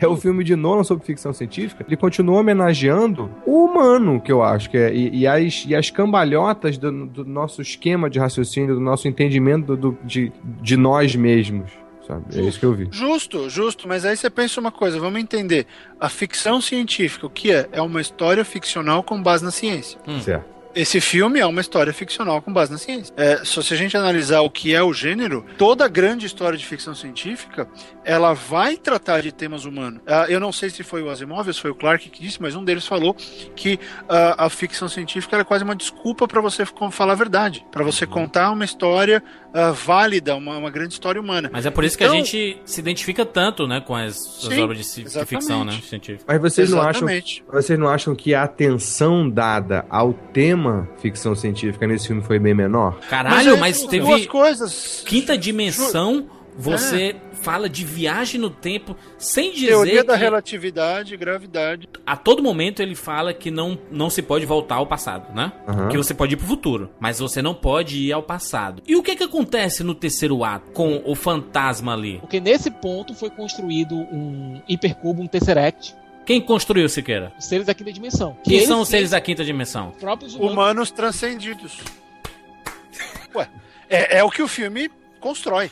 É o filme de Nolan sobre ficção científica. Ele continua homenageando o humano, que eu acho que é, e, e as, e as cambalhotas do, do nosso esquema de raciocínio, do nosso entendimento do, de, de nós mesmos. Sabe? É isso que eu vi. Justo, justo, mas aí você pensa uma coisa, vamos entender. A ficção científica, o que é? É uma história ficcional com base na ciência. Certo. Esse filme é uma história ficcional com base na ciência. É, só se a gente analisar o que é o gênero, toda grande história de ficção científica, ela vai tratar de temas humanos. Ah, eu não sei se foi o Asimov ou se foi o Clark que disse, mas um deles falou que ah, a ficção científica era quase uma desculpa para você falar a verdade, para você contar uma história ah, válida, uma, uma grande história humana. Mas é por isso que Então- a gente se identifica tanto, né, com as, as Sim, obras de, de ficção, né, científica. Mas vocês não, acham, vocês não acham que a atenção dada ao tema ficção científica nesse filme foi bem menor? Caralho, mas são teve duas coisas. quinta dimensão, você fala de viagem no tempo, sem dizer Teoria da que relatividade, gravidade. a todo momento ele fala que não, não se pode voltar ao passado, né? Aham. Que você pode ir pro futuro, mas você não pode ir ao passado. E o que que acontece no terceiro ato com o fantasma ali? Porque nesse ponto foi construído um hipercubo, um Tesseract, Quem construiu Siqueira? os seres da quinta dimensão. Que Quem eles são os seres da quinta dimensão? os próprios humanos. Humanos transcendidos. Ué, é, é o que o filme constrói.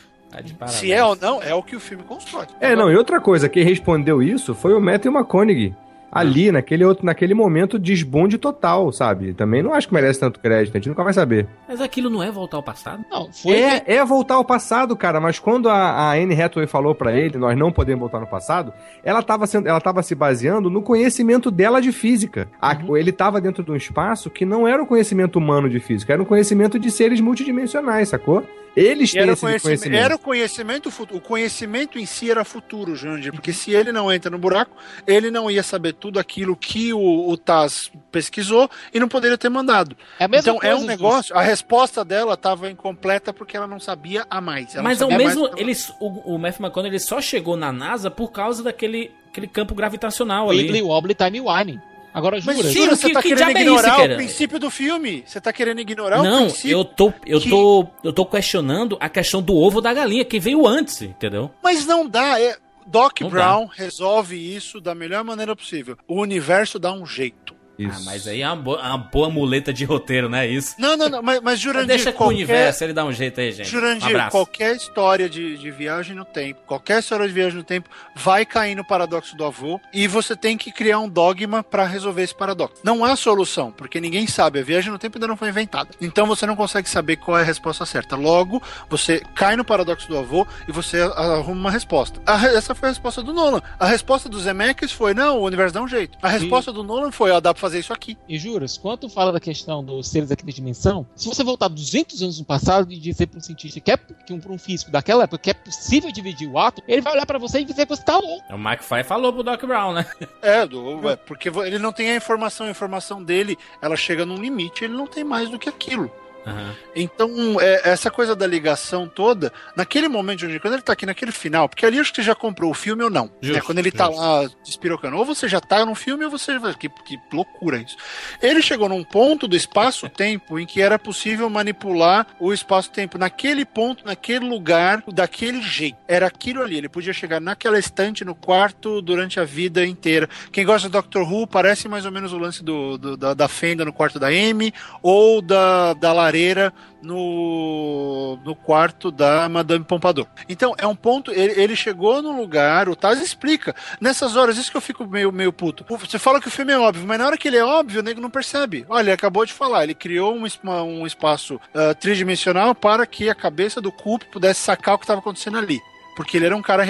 Tá Se é ou não, é o que o filme constrói. É, não, e outra coisa, quem respondeu isso foi o Matthew McConaughey. Ali, naquele, outro, naquele momento, desbonde total, sabe? Também não acho que merece tanto crédito, a gente nunca vai saber. Mas aquilo não é voltar ao passado? Não, foi. É, é voltar ao passado, cara, mas quando a, a Anne Hathaway falou pra ele, nós não podemos voltar no passado, ela tava, sendo, ela tava se baseando no conhecimento dela de física. A- Ele tava dentro de um espaço que não era o conhecimento humano de física, era um conhecimento de seres multidimensionais, sacou? Eles têm Era o, esse conhecimento, conhecimento. era o conhecimento futuro. O conhecimento em si era futuro, Jandir, porque se ele não entra no buraco, ele não ia saber tudo aquilo que o, o Taz pesquisou e não poderia ter mandado. É a mesma Então é um negócio. A resposta dela estava incompleta porque ela não sabia a mais. Ela Mas ao mesmo, mais do que ela- ele, o, o Matthew McConaughey ele só chegou na NASA por causa daquele aquele campo gravitacional Wiggly ali. Wobbly Time Wine. Agora Mas jura. jura, Que- você que- tá que querendo é ignorar cara? o princípio do filme. Você tá querendo ignorar o Não, princípio. eu tô, eu que- tô, eu tô questionando a questão do ovo da galinha que veio antes, entendeu? Mas não dá. É... Doc Não Brown resolve isso da melhor maneira possível. O universo dá um jeito. Ah, mas aí é uma boa, uma boa muleta de roteiro, não é isso? Não, não, não, mas, mas Jurandir, Deixa com o universo, ele dá um jeito aí, gente. um Jurandir, abraço. qualquer história de, de viagem no tempo, qualquer história de viagem no tempo vai cair no paradoxo do avô e você tem que criar um dogma pra resolver esse paradoxo. Não há solução, porque ninguém sabe, a viagem no tempo ainda não foi inventada. Então você não consegue saber qual é a resposta certa. Logo, você cai no paradoxo do avô e você arruma uma resposta. A essa foi a resposta do Nolan. A resposta do Zemeckis foi: não, o universo dá um jeito. A resposta do Nolan foi: ó, dá pra fazer isso aqui. E juras, quando tu fala da questão dos seres daquela dimensão, se você voltar 200 anos no passado e dizer para um cientista que é que um, um físico daquela época que é possível dividir o átomo, ele vai olhar pra você e dizer que você tá louco. O McFly falou pro Doc Brown, né? É, do, é, porque ele não tem a informação, a informação dele, ela chega num limite, ele não tem mais do que aquilo. Aham. Então, é, essa coisa da ligação toda, naquele momento, quando ele tá aqui naquele final, porque ali acho que você já comprou o filme ou não. Justo, né? Quando ele tá justo. lá despirocando. Ou você já tá no filme ou você. vai- Que, que loucura isso. Ele chegou num ponto do espaço-tempo em que era possível manipular o espaço-tempo naquele ponto, naquele lugar, daquele jeito. Era aquilo ali. Ele podia chegar naquela estante no quarto durante a vida inteira. Quem gosta de Doctor Who parece mais ou menos o lance do, do- da, da fenda no quarto da Amy ou da, da lareira no, no quarto da Madame Pompadour. Então, é um ponto. Ele, ele chegou no lugar, o Taz explica. Nessas horas, isso que eu fico meio, meio puto. Você fala que o filme é óbvio, mas na hora que ele é óbvio, o nego não percebe. Olha, ele acabou de falar, ele criou um, um espaço ah, tridimensional para que a cabeça do Coop pudesse sacar o que estava acontecendo ali. Porque ele era um cara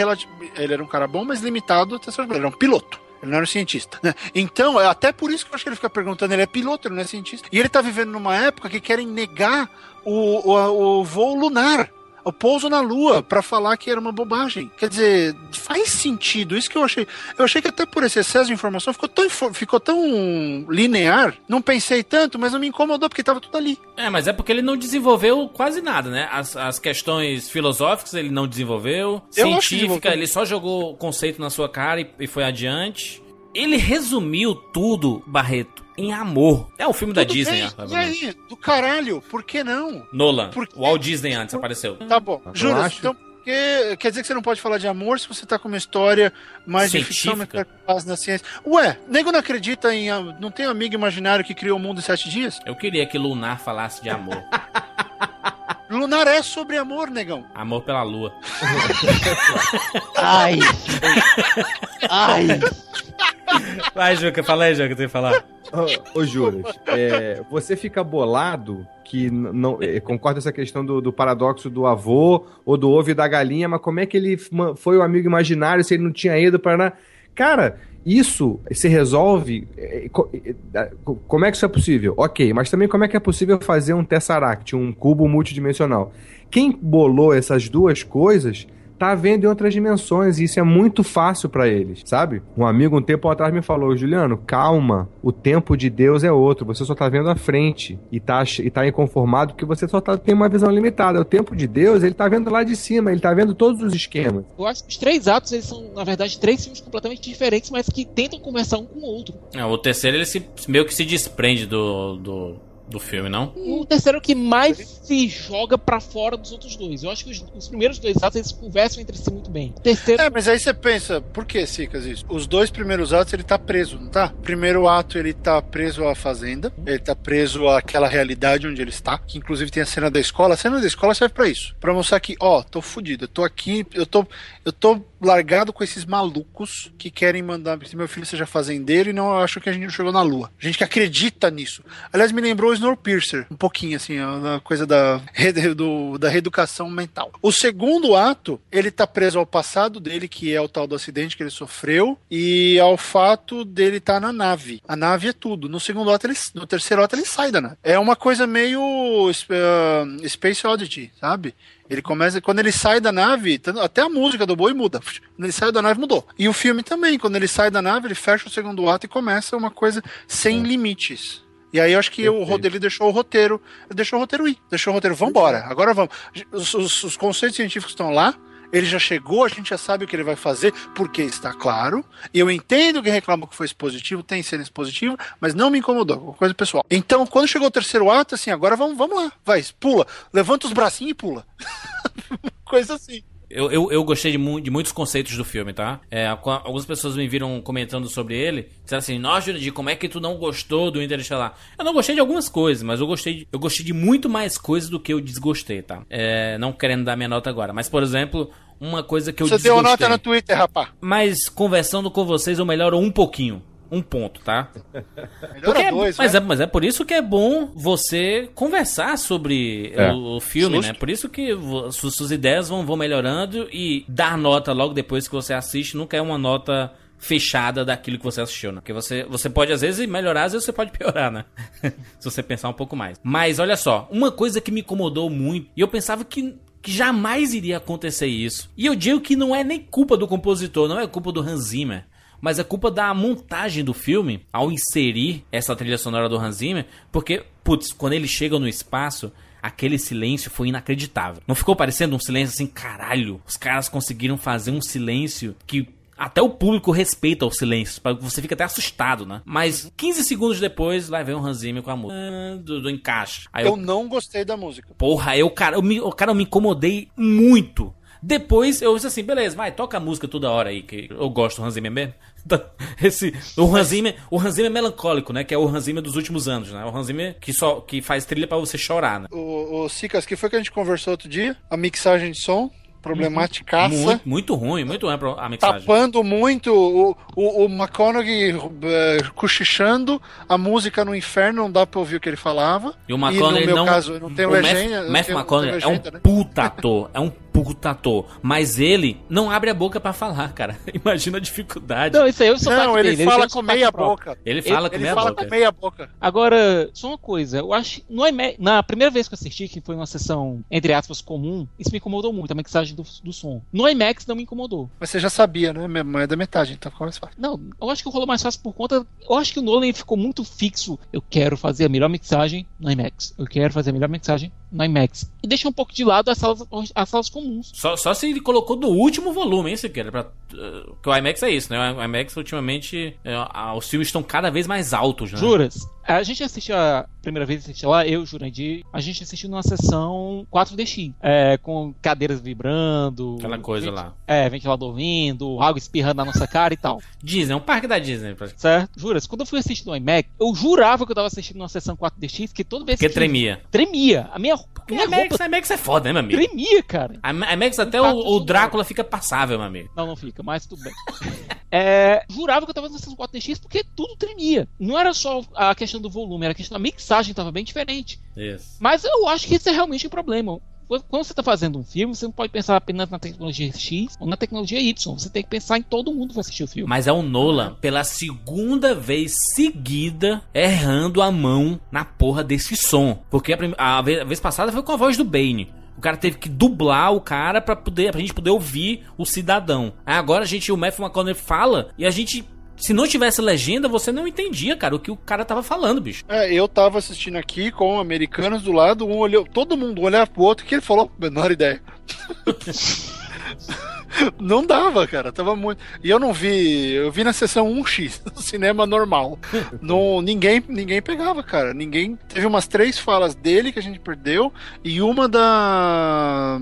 ele era um cara bom, mas limitado. Ele era um piloto. Ele não era um cientista. né? <laughs> Então, é até por isso que eu acho que ele fica perguntando, ele é piloto, ele não é cientista. E ele tá vivendo numa época que querem negar o, o, o voo lunar. O pouso na Lua, pra falar que era uma bobagem. Quer dizer, faz sentido. Isso que eu achei. Eu achei que até por esse excesso de informação ficou tão, ficou tão linear. Não pensei tanto, mas não me incomodou porque tava tudo ali. É, mas é porque ele não desenvolveu quase nada, né? As, as questões filosóficas ele não desenvolveu. Eu Científica, ele só jogou o conceito na sua cara e, e foi adiante. Ele resumiu tudo, Barreto, em amor. É o filme da Tudo Disney, bem. ó. E aí? Do caralho, por que não? Nolan. Por- O Walt Disney antes apareceu. Tá bom. Acho- Então, porque, quer dizer que você não pode falar de amor se você tá com uma história mais de ficção, Científica. com base na ciência. Ué, nego não acredita em. Não tem um amigo imaginário que criou o mundo em sete dias? Eu queria que Lunar falasse de amor. <laughs> Lunar é sobre amor, negão. amor pela lua. Ai! Ai! <laughs> Vai, Juca, fala aí, Juca, tem que falar. Ô, ô Juras, é, você fica bolado que não é, concorda essa questão do, do paradoxo do avô ou do ovo e da galinha, mas como é que ele foi o amigo imaginário se ele não tinha ido para Cara, isso se resolve. é, é, é, Como é que isso é possível? Ok, mas também como é que é possível fazer um Tesseract, um cubo multidimensional? Quem bolou essas duas coisas tá vendo em outras dimensões e isso é muito fácil pra eles, sabe? Um amigo um tempo atrás me falou, Juliano, calma, o tempo de Deus é outro, você só tá vendo a frente e tá, e tá inconformado porque você só tá, tem uma visão limitada. O tempo de Deus, ele tá vendo lá de cima, ele tá vendo todos os esquemas. Eu acho que os três atos, eles são, na verdade, três filmes completamente diferentes, mas que tentam conversar um com o outro. É, o terceiro, ele se, meio que se desprende do, do, do filme, não? O terceiro é o que mais se joga pra fora dos outros dois. Eu acho que os, os primeiros dois atos, eles conversam entre si muito bem. O terceiro... É, mas aí você pensa, por que, Sicas, isso? Os dois primeiros atos ele tá preso, não tá? Primeiro ato ele tá preso à fazenda, ele tá preso àquela realidade onde ele está, que inclusive tem a cena da escola. A cena da escola serve pra isso, Pra mostrar que, ó, tô fudido, eu tô aqui, eu tô, eu tô largado com esses malucos que querem mandar que meu filho seja fazendeiro e não acham que a gente não chegou na lua. Gente que acredita nisso. Aliás, me lembrou Snowpiercer, um pouquinho assim, a coisa da, <laughs> do- da reeducação mental. O segundo ato, ele tá preso ao passado dele, que é o tal do acidente que ele sofreu, e ao fato dele estar na nave. A nave é tudo. No segundo ato, ele, no terceiro ato, ele sai da nave. É uma coisa meio uh, Space Oddity, sabe? Ele começa, quando ele sai da nave, até a música do boi muda. <laughs> Quando ele sai da nave, mudou. E o filme também, quando ele sai da nave, ele fecha o segundo ato e começa uma coisa sem limites. E aí eu acho que o Perfeito. roteiro ele deixou o roteiro, deixou o roteiro ir, deixou o roteiro, vambora, agora vamos. Os, os- os conceitos científicos estão lá, ele já chegou, a gente já sabe o que ele vai fazer, porque está claro. E eu entendo que reclamam que foi expositivo, tem cena expositiva, mas não me incomodou, coisa pessoal. Então, quando chegou o terceiro ato, assim, agora vamos, vamos lá, vai, pula, levanta os bracinhos e pula. <laughs> coisa assim. Eu, eu, eu gostei de, mu de muitos conceitos do filme, tá? É, algumas pessoas me viram comentando sobre ele. Disseram assim, nossa, Jurandir, como é que tu não gostou do Interestelar? Eu não gostei de algumas coisas, mas eu gostei de, eu gostei de muito mais coisas do que eu desgostei, tá? É, não querendo dar minha nota agora. Mas, por exemplo, uma coisa que eu Você desgostei. deu nota no Twitter, rapá. Mas conversando com vocês, eu melhoro um pouquinho. Um ponto, tá? Melhora Porque é- dois, mas, né? é, mas é por isso que é bom você conversar sobre É. o, o filme, Justo. né? Por isso que su- suas ideias vão, vão melhorando e dar nota logo depois que você assiste nunca é uma nota fechada daquilo que você assistiu, né? Porque você, você pode às vezes melhorar, às vezes você pode piorar, né? <laughs> Se você pensar um pouco mais. Mas olha só, uma coisa que me incomodou muito, e eu pensava que que jamais iria acontecer isso. E eu digo que não é nem culpa do compositor, não é culpa do Hans Zimmer. Mas é culpa da montagem do filme ao inserir essa trilha sonora do Hans Zimmer, porque, putz, quando eles chegam no espaço, aquele silêncio foi inacreditável. Não ficou parecendo um silêncio assim, caralho, os caras conseguiram fazer um silêncio que até o público respeita o silêncio, você fica até assustado, né? Mas 15 segundos depois, lá vem o Hans Zimmer com a música ah, do, do encaixe. Aí Eu não gostei da música. Porra, eu, cara, eu me, eu, cara, eu me incomodei muito. Depois eu disse assim, beleza, vai, toca a música toda hora aí, que eu gosto do Hans Zimmer mesmo. Então, <laughs> Esse, o Hans Zimmer, o Hans Zimmer melancólico, né? Que é o Hans Zimmer dos últimos anos, né? O Hans Zimmer que só que faz trilha pra você chorar, né? O, o Sicas, que foi que a gente conversou outro dia? A mixagem de som, problematicaça. Muito, muito ruim, muito ruim a mixagem. Tapando muito o, o, o McConaughey eh, cochichando, a música no inferno, não dá pra ouvir o que ele falava. E o McConaughey no meu não. caso, não o legenda. Matthew tenho- McConaughey é um né? puta ator. É um puta ator. Mas ele não abre a boca pra falar, cara. <laughs> Imagina a dificuldade. Não, isso aí é o sotaque Não, ele dele, fala com meia próprio. boca. ele fala Ele com meia fala boca. com meia boca. Agora, só uma coisa, eu acho. No IMAX, na primeira vez que eu assisti, que foi uma sessão, entre aspas, comum, isso me incomodou muito, a mixagem do, do som. No IMAX não me incomodou. Mas você já sabia, né? Mais da metade, então ficou mais fácil. Não, eu acho que rolou mais fácil por conta. Eu acho que o Nolan ficou muito fixo. Eu quero fazer a melhor mixagem no IMAX. Eu quero fazer a melhor mixagem no IMAX. E deixa um pouco de lado as salas, as salas comuns. Só, só se ele colocou do último volume, hein, Siqueira? Pra, uh, que o IMAX é isso, né? O IMAX, ultimamente, a- os filmes estão cada vez mais altos, né? Juras? A gente assistiu a primeira vez assistiu lá, eu, Jurandir, a gente assistiu numa sessão 4DX, é, com cadeiras vibrando, Aquela coisa vent- lá. É, ventilador vindo, água espirrando na nossa cara e tal. Disney, é um parque da Disney. pra- Certo? Juras? Quando eu fui assistir no IMAX, eu jurava que eu tava assistindo numa sessão 4DX, que toda vez Porque que. tremia. Tremia. A minha, Porque minha IMAX, roupa IMAX é foda, né, meu amigo? tremia, cara. A a IMAX até o, o. Drácula fica passável, meu amigo. Não, não fica, mas tudo bem. <laughs> É, jurava que eu tava na sessão 4DX porque tudo tremia. Não era só a questão do volume, era a questão da mixagem tava bem diferente. Isso. Mas eu acho que isso é realmente um problema. Quando você está fazendo um filme, você não pode pensar apenas na tecnologia X ou na tecnologia Y. Você tem que pensar em todo mundo que vai assistir o filme. Mas é o Nolan, pela segunda vez seguida, errando a mão na porra desse som. Porque a, a vez passada foi com a voz do Bane. O cara teve que dublar o cara pra, poder, pra gente poder ouvir o cidadão. Aí agora a gente, o Matthew McConaughey fala e a gente, se não tivesse legenda, você não entendia, cara, o que o cara tava falando, bicho. É, eu tava assistindo aqui com americanos do lado, um olhou, todo mundo olhava pro outro, que ele falou, menor ideia. <laughs> Não dava, cara, tava muito. E eu não vi, eu vi na sessão 1x, no <laughs> cinema normal. não, ninguém, ninguém pegava, cara. Ninguém. Teve umas três falas dele que a gente perdeu e uma da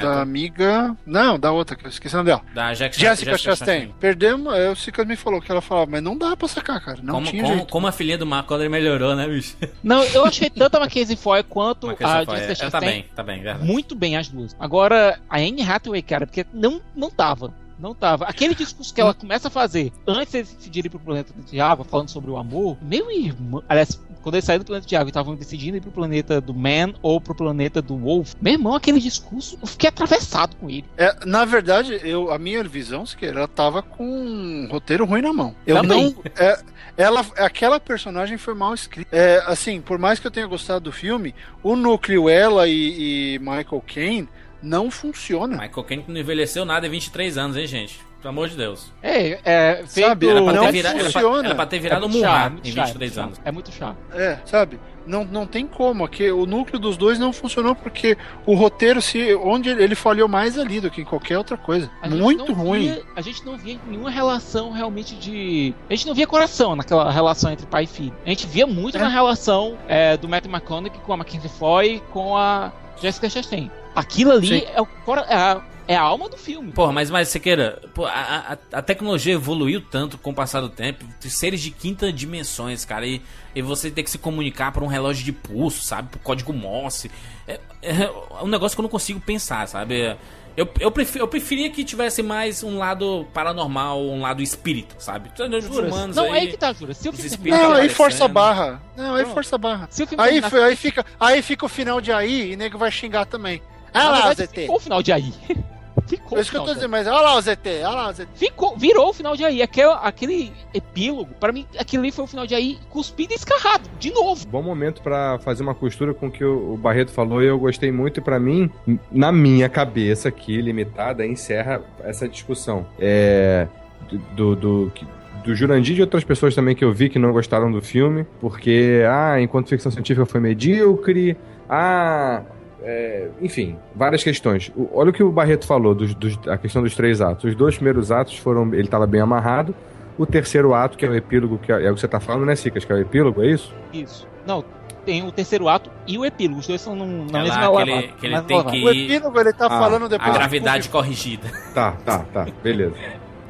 da amiga, não, da outra que eu esqueci o nome dela. Da Jack- Jessica Chastain. Perdemos, é, o Sicas me falou que ela falava, mas não dá pra sacar, cara. Não Como, tinha como, jeito. como a filhinha do McConaughey melhorou, né, bicho? Não, eu achei tanto a Mackenzie Foy quanto Mackenzie a Foy, Jessica é, tá Chastain bem, tá bem, verdade. muito bem as duas. Agora, a Anne Hathaway, cara, porque não, não tava. Não tava. Aquele discurso que ela começa a fazer antes de ir pro planeta de água, falando sobre o amor, meu irmão. Aliás, quando eles saíram do planeta de água e estavam decidindo ir pro planeta do Man ou pro planeta do Wolf, meu irmão, aquele discurso, eu fiquei atravessado com ele. É, na verdade, eu, a minha visão, Siqueira, ela tava com um roteiro ruim na mão. Eu Também. não. É, ela, aquela personagem foi mal escrita. É, assim, por mais que eu tenha gostado do filme, o núcleo, ela e, e Michael Caine não funciona. Michael Caine não envelheceu nada em 23 anos, hein, gente? Pelo amor de Deus. É, é. Sabe, feito- Era pra, Não ter, vira- era pra- funciona. era pra ter é virado muito chato, Murra é muito em chato, 23 é muito anos. chato, É muito chato. É, sabe? Não, não tem como. Aqui, o núcleo dos dois não funcionou porque o roteiro, se onde ele falhou mais ali do que em qualquer outra coisa. A Muito ruim. via- a gente não via nenhuma relação realmente de. A gente não via coração naquela relação entre pai e filho. A gente via muito É. na relação é, do Matthew McConaughey com a Mackenzie Foy e com a Jessica Chastain. Aquilo ali Sim. é o, é a- é a alma do filme. Porra, mas, mas Sequeira, pô, a, a, a tecnologia evoluiu tanto com o passar do tempo. Seres de quinta dimensões, cara. E, e você ter que se comunicar por um relógio de pulso, sabe? Por código Morse. É, é um negócio que eu não consigo pensar, sabe? Eu, eu, prefiro, eu preferia que tivesse mais um lado paranormal, um lado espírito, sabe? Os humanos Não, aí, aí que tá, Jura. Se o filme Não, aí força a barra. Não, aí força a barra. Se o filme Aí, terminar- aí, fica, aí fica o final de aí e nego vai xingar também. Ah Na lá, o verdade, ZT. ficou o final de aí. <laughs> ficou É o isso que eu tô dizendo, mas olha lá o ZT, olha lá o ZT. Ficou, virou o final de aí. Aquele, aquele epílogo, pra mim, aquele ali foi o final de aí cuspido e escarrado, de novo. Bom momento pra fazer uma costura com o que o Barreto falou e eu gostei muito. E pra mim, na minha cabeça aqui, limitada, encerra essa discussão. É. Do. do, do Jurandir e de outras pessoas também que eu vi que não gostaram do filme, porque, ah, enquanto ficção científica foi medíocre, ah, é, enfim, várias questões. O- olha o que o Barreto falou, dos, dos- a questão dos três atos. Os dois primeiros atos foram, ele estava bem amarrado. O terceiro ato, que é o epílogo, que é, é o que você tá falando, né, Cicas? Que é o epílogo, é isso? Isso. Não, tem o terceiro ato e o epílogo. Os dois são num, na É mesma lá que ele, que ele tem que O epílogo ele tá Ah, falando depois. a gravidade corrigida. Tá, tá, tá, beleza.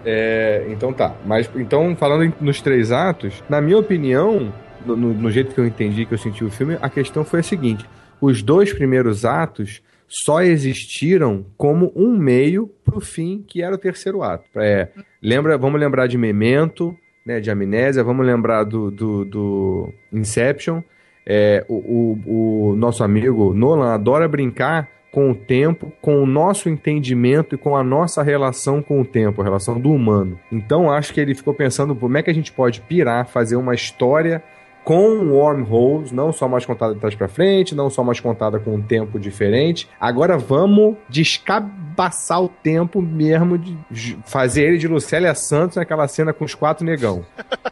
É, então tá. Mas então, falando em- nos três atos, na minha opinião, no, no- no jeito que eu entendi, que eu senti o filme, a questão foi a seguinte: os dois primeiros atos só existiram como um meio pro fim, que era o terceiro ato. É, lembra, vamos lembrar de Memento, né, de Amnésia, vamos lembrar do, do, do Inception. É, o, o, o nosso amigo Nolan adora brincar com o tempo, com o nosso entendimento e com a nossa relação com o tempo, a relação do humano. Então acho que ele ficou pensando como é que a gente pode pirar, fazer uma história com wormholes, não só mais contada de trás para frente, não só mais contada com um tempo diferente. Agora vamos descabaçar o tempo mesmo de fazer ele de Lucélia Santos naquela cena com os quatro negão. <laughs>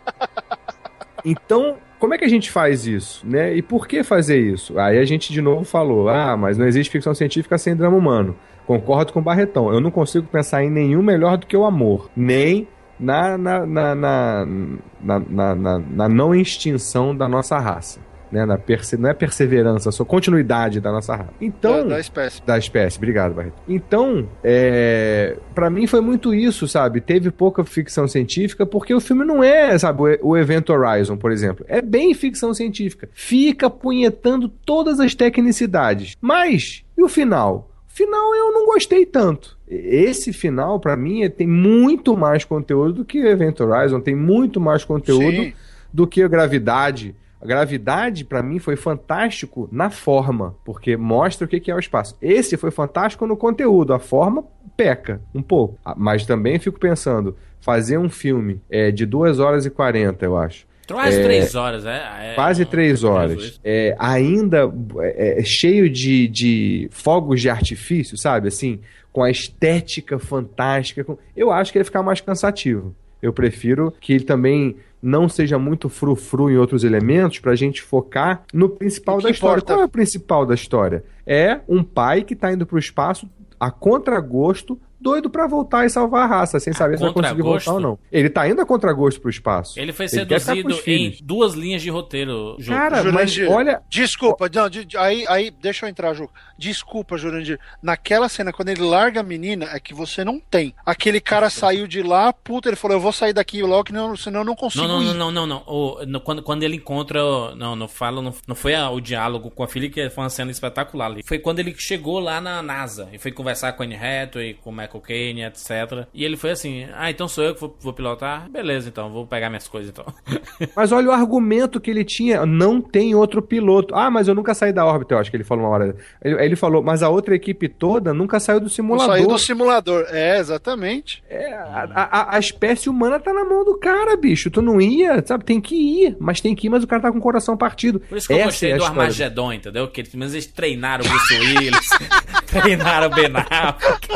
Então, como é que a gente faz isso, né? E por que fazer isso? Aí a gente de novo falou: "Ah, mas não existe ficção científica sem drama humano". Concordo com o Barretão. Eu não consigo pensar em nenhum melhor do que o amor, nem na na, na, na, não extinção da nossa raça. Né? Na perse... Não é perseverança, só continuidade da nossa raça. Então, da, espécie. da espécie. Obrigado, Barreto. Então, é... para mim foi muito isso, sabe? Teve pouca ficção científica, porque o filme não é, sabe, o o Evento Horizon, por exemplo. É bem ficção científica. Fica punhetando todas as tecnicidades. Mas, e o final? O final eu não gostei tanto. Esse final, pra mim, é- tem muito mais conteúdo do que o Evento Horizon, tem muito mais conteúdo Sim. do que a gravidade. A gravidade, pra mim, foi fantástico na forma, porque mostra o que é o espaço. Esse foi fantástico no conteúdo, a forma peca um pouco. Ah, Mas também fico pensando, fazer um filme é, de 2 horas e 40, eu acho. Quase É, três horas, é. é Quase três horas. É, ainda é, é, cheio de, de fogos de artifício, sabe? Assim, com a estética fantástica. com- Eu acho que ia ficar mais cansativo. Eu prefiro que ele também não seja muito frufru em outros elementos pra gente focar no principal O da história. importa? Qual é o principal da história? É um pai que tá indo pro espaço a contragosto, doido pra voltar e salvar a raça, sem saber se vai conseguir voltar ou não. Ele tá indo a contragosto pro espaço. Ele foi seduzido em duas linhas de roteiro. Ju. Cara, mas Jurandir, olha, Desculpa, não, de- de- aí, aí, deixa eu entrar, Ju. Desculpa, Jurandir. Naquela cena, quando ele larga a menina, é que você não tem. Aquele cara saiu de lá, puta, ele falou, eu vou sair daqui logo, que não, senão eu não consigo Não, não, ir. não, não, não, não. O- no- quando, quando ele encontra. Não, não fala. Não, não foi a- o diálogo com a filha, que foi uma cena espetacular ali. Foi quando ele chegou lá na NASA e foi conversar com a Anne Hathaway, com o Michael Caine, etc. E ele foi assim: Ah, então sou eu que vou, vou pilotar? Beleza, então, vou pegar minhas coisas então. <laughs> Mas olha o argumento que ele tinha. Não tem outro piloto. Ah, mas eu nunca saí da órbita, eu acho que ele falou uma hora. Ele, ele falou, mas a outra equipe toda nunca saiu do Não simulador. saiu do simulador. É, exatamente. É, a, a- a espécie humana tá na mão do cara, bicho. Tu não ia, sabe? Tem que ir. Mas tem que ir, mas o cara tá com o coração partido. Por isso que eu Essa gostei é do. Armagedon, entendeu? Que eles, mas eles treinaram o Bruce Willis, <laughs> treinaram o Ben Affleck.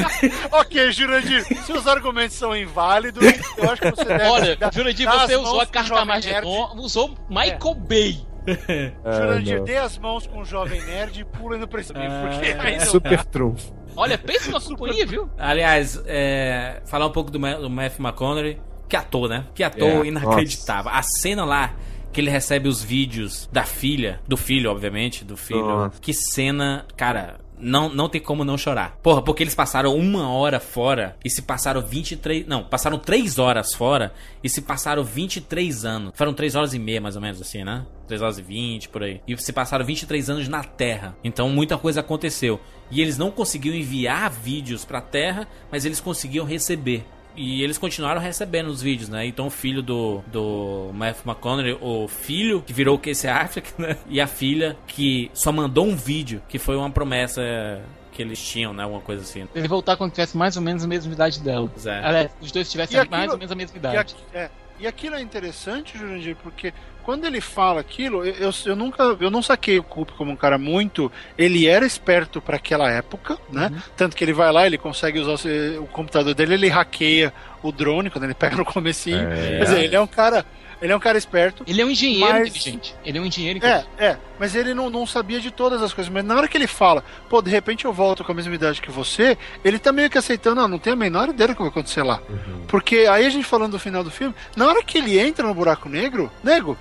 <laughs> ok, Jurandir, seus argumentos são inválidos. Eu acho que você deve. Olha, dar- Jurandir, dar você usou a carta Jovem Armagedon, usou Michael Bay. Ah, <laughs> Jurandir, não. dê as mãos com o Jovem Nerd e pula no precipício, porque Ah, aí não Super trunfo. Olha, pensa numa companhia, viu? Aliás, é, falar um pouco do, do Matthew McConaughey. Que ator, né? Que ator É, inacreditável. A cena lá que ele recebe os vídeos da filha, do filho, obviamente, do filho. Nossa. Que cena, cara, não, não tem como não chorar. Porra, porque eles passaram uma hora fora e se passaram 23. Não, passaram 3 horas fora e se passaram 23 anos. Foram 3 horas e meia, mais ou menos, assim, né? 3 horas e 20, por aí. E se passaram 23 anos na Terra. Então muita coisa aconteceu. E eles não conseguiam enviar vídeos pra Terra, mas eles conseguiam receber. E eles continuaram recebendo os vídeos, né? Então o filho do, do Matthew McConaughey, o filho que virou o Casey Affleck, <laughs> né? E a filha que só mandou um vídeo, que foi uma promessa que eles tinham, né? Alguma coisa assim. Ele voltar quando tivesse mais ou menos a mesma idade dela. É. Aliás, os dois tivessem E aquilo- mais ou menos a mesma E, idade. aqui- é, e aquilo é interessante, Jurandir, porque quando ele fala aquilo, eu, eu, eu nunca, eu não saquei o Coop como um cara muito. Ele era esperto para aquela época, né? Tanto que ele vai lá, ele consegue usar o, o computador dele, ele hackeia o drone quando ele pega no comecinho. É. Quer dizer, ele é um cara, ele é um cara esperto. Ele é um engenheiro Mas- inteligente. Ele é um engenheiro É, inteligente. é, mas ele não, não sabia de todas as coisas. Mas na hora que ele fala, pô, de repente eu volto com a mesma idade que você, ele tá meio que aceitando, não, não tem a menor ideia do que vai acontecer lá. Porque aí a gente falando do final do filme, na hora que ele entra no buraco negro, nego,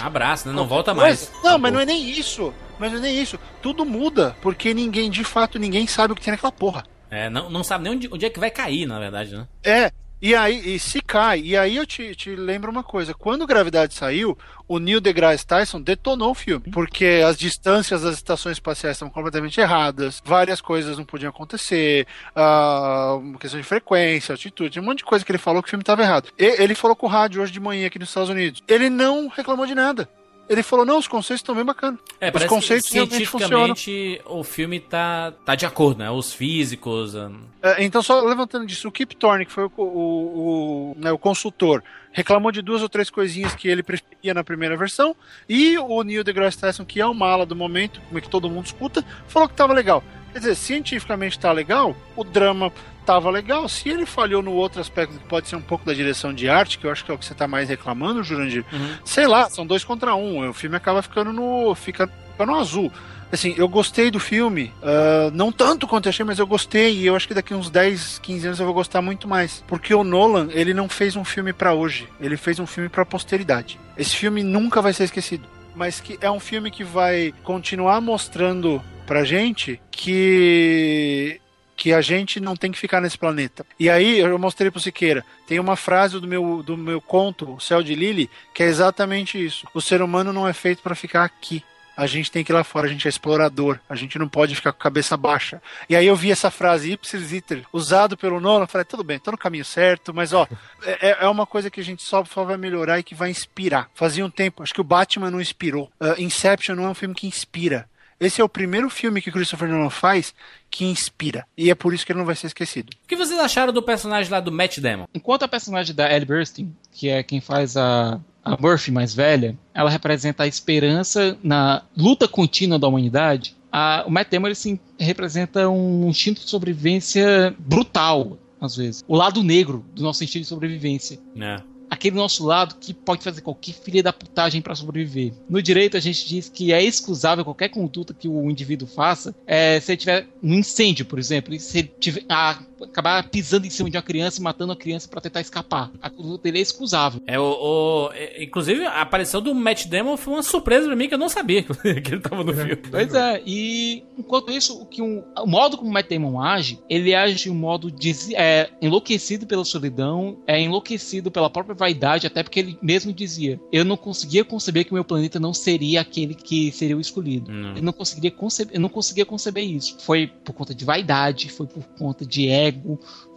Abraço, né? Não volta mas- mais. não, mas não é nem isso. Mas não é nem isso. Tudo muda, porque ninguém, de fato, ninguém sabe o que tem naquela porra. É, não, não sabe nem onde, onde é que vai cair, na verdade, né? É, e aí, e se cai, e aí eu te, te lembro uma coisa: quando Gravidade saiu, o Neil deGrasse Tyson detonou o filme, porque as distâncias das estações espaciais estavam completamente erradas, várias coisas não podiam acontecer, uma questão de frequência, altitude, um monte de coisa que ele falou que o filme estava errado. E- ele falou com o rádio hoje de manhã aqui nos Estados Unidos. Ele não reclamou de nada. Ele falou: não, os conceitos estão bem bacanas. É, os conceitos que cientificamente o filme tá, tá de acordo, né? Os físicos. ah, É, então, só levantando disso, o Kip Thorne, que foi o, o, o, né, o consultor, reclamou de duas ou três coisinhas que ele preferia na primeira versão, e o Neil deGrasse Tyson, que é o mala do momento, como é que todo mundo escuta, falou que tava legal. Quer dizer, cientificamente tá legal, o drama tava legal, se ele falhou no outro aspecto, que pode ser um pouco da direção de arte, que eu acho que é o que você tá mais reclamando, Jurandir, sei lá, são dois contra um, o filme acaba ficando no, fica, fica no azul. Assim, eu gostei do filme, ah, não tanto quanto eu achei, mas eu gostei e eu acho que daqui uns 10, 15 anos eu vou gostar muito mais. Porque o Nolan, ele não fez um filme pra hoje, ele fez um filme pra posteridade. Esse filme nunca vai ser esquecido, mas que é um filme que vai continuar mostrando pra gente que que a gente não tem que ficar nesse planeta. E aí eu mostrei pro Siqueira, tem uma frase do meu, do meu conto, O Céu de Lily, que é exatamente isso. O ser humano não é feito pra ficar aqui. A gente tem que ir lá fora, a gente é explorador, a gente não pode ficar com a cabeça baixa. E aí eu vi essa frase ipsis liter usado pelo Nolan, falei, tudo bem, tô no caminho certo, mas ó, é, é uma coisa que a gente só, só vai melhorar e que vai inspirar. Fazia um tempo, acho que o Batman não inspirou. Uh, Inception não é um filme que inspira. Esse é o primeiro filme que Christopher Nolan faz que inspira. E é por isso que ele não vai ser esquecido. O que vocês acharam do personagem lá do Matt Damon? Enquanto a personagem da Ellie Burstyn, que é quem faz a, a Murphy mais velha, ela representa a esperança na luta contínua da humanidade, a, o Matt Damon ele, sim, representa um instinto de sobrevivência brutal, às vezes. O lado negro do nosso instinto de sobrevivência. né? aquele nosso lado que pode fazer qualquer filha da putagem para sobreviver. No direito, a gente diz que é excusável qualquer conduta que o indivíduo faça é, se ele tiver um incêndio, por exemplo, e se ele tiver, a, acabar pisando em cima de uma criança e matando a criança para tentar escapar. A conduta dele é excusável. É o, o- é, inclusive a aparição do Matt Damon foi uma surpresa pra mim que eu não sabia <laughs> que ele tava no filme. Pois é, e enquanto isso, o, que um, o modo como o Matt Damon age, ele age de um modo é, enlouquecido pela solidão, é enlouquecido pela própria vaidade, até porque ele mesmo dizia: Eu não conseguia conceber que o meu planeta não seria aquele que seria o escolhido. Hum. Eu não conseguiria conceber, eu não conseguia conceber isso. Foi por conta de vaidade, foi por conta de ego,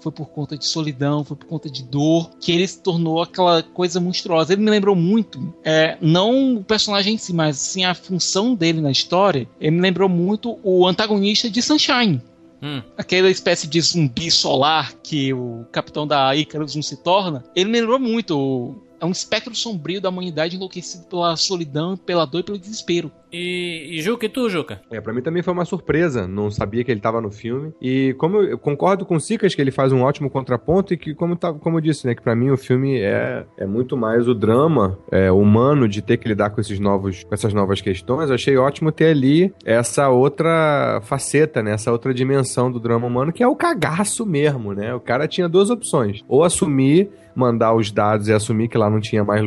foi por conta de solidão, foi por conta de dor, que ele se tornou aquela coisa monstruosa. Ele me lembrou muito, é, não o personagem em si, mas sim a função dele na história. Ele me lembrou muito o antagonista de Sunshine. Hum. Aquela espécie de zumbi solar que o capitão da Icarus não se torna. Ele me lembrou muito. É um espectro sombrio da humanidade enlouquecido pela solidão, pela dor e pelo desespero. E, e Juca, e tu, Juca? É, pra mim também foi uma surpresa, não sabia que ele tava no filme. E como eu, eu concordo com o Sicas que ele faz um ótimo contraponto e que, como, tá, como eu disse, né, que pra mim o filme é, é muito mais o drama é, humano de ter que lidar com, esses novos, com essas novas questões. Eu achei ótimo ter ali essa outra faceta, né, essa outra dimensão do drama humano, que é o cagaço mesmo, né? O cara tinha duas opções. Ou assumir mandar os dados e assumir que lá não tinha mais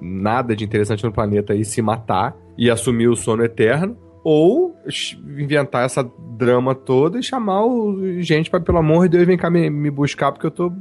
nada de interessante no planeta e se matar e assumir o sono eterno, ou inventar essa drama toda e chamar o gente para pelo amor de Deus, vem cá me, me buscar porque eu tô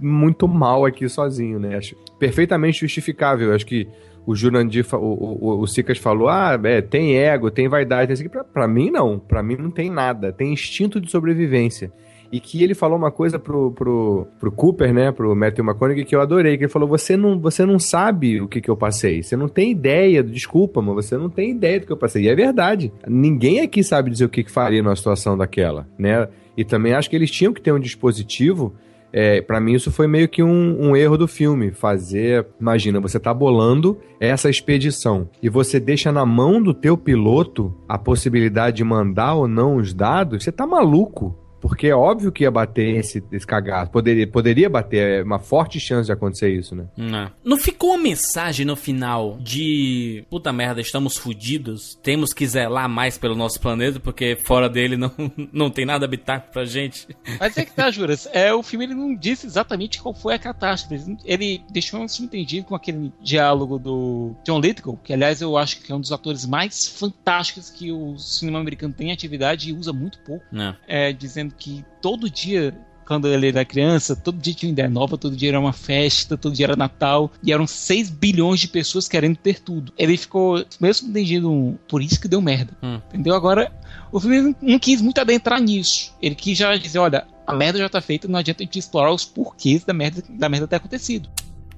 muito mal aqui sozinho, né? Acho perfeitamente justificável. Acho que o Jurandir, o, o, o Sicas falou, ah, é, tem ego, tem vaidade, tem isso aqui. Pra, pra mim, não. Pra mim não tem nada. Tem instinto de sobrevivência. E que ele falou uma coisa pro, pro, pro Cooper, né, pro Matthew McConaughey, que eu adorei, que ele falou, você não, você não sabe o que, que eu passei, você não tem ideia, desculpa, mas você não tem ideia do que eu passei. E é verdade. Ninguém aqui sabe dizer o que, que faria numa situação daquela, né? E também acho que eles tinham que ter um dispositivo é, para mim isso foi meio que um, um, erro do filme. Fazer. Imagina, você tá bolando essa expedição e você deixa na mão do teu piloto a possibilidade de mandar ou não os dados, você tá maluco. Porque é óbvio que ia bater esse, esse cagado. Poderia, poderia bater, é uma forte chance de acontecer isso, né? Não. Não ficou uma mensagem no final de puta merda, estamos fodidos, temos que zelar mais pelo nosso planeta, porque fora dele não, <laughs> não tem nada habitat pra gente. Mas é que tá, Juras. É, o filme ele não disse exatamente qual foi a catástrofe. Ele deixou um entendido com aquele diálogo do John Lithgow, que aliás eu acho que é um dos atores mais fantásticos que o cinema americano tem atividade e usa muito pouco. É, dizendo que todo dia quando ele era criança, todo dia tinha uma ideia nova, todo dia era uma festa, todo dia era Natal, e eram 6 bilhões de pessoas querendo ter tudo. Ele ficou mesmo entendido um, por isso que deu merda. Hum. Entendeu? Agora, o filme não quis muito adentrar nisso. Ele quis já dizer, olha, a merda já tá feita, não adianta a gente explorar os porquês da merda, da merda ter acontecido.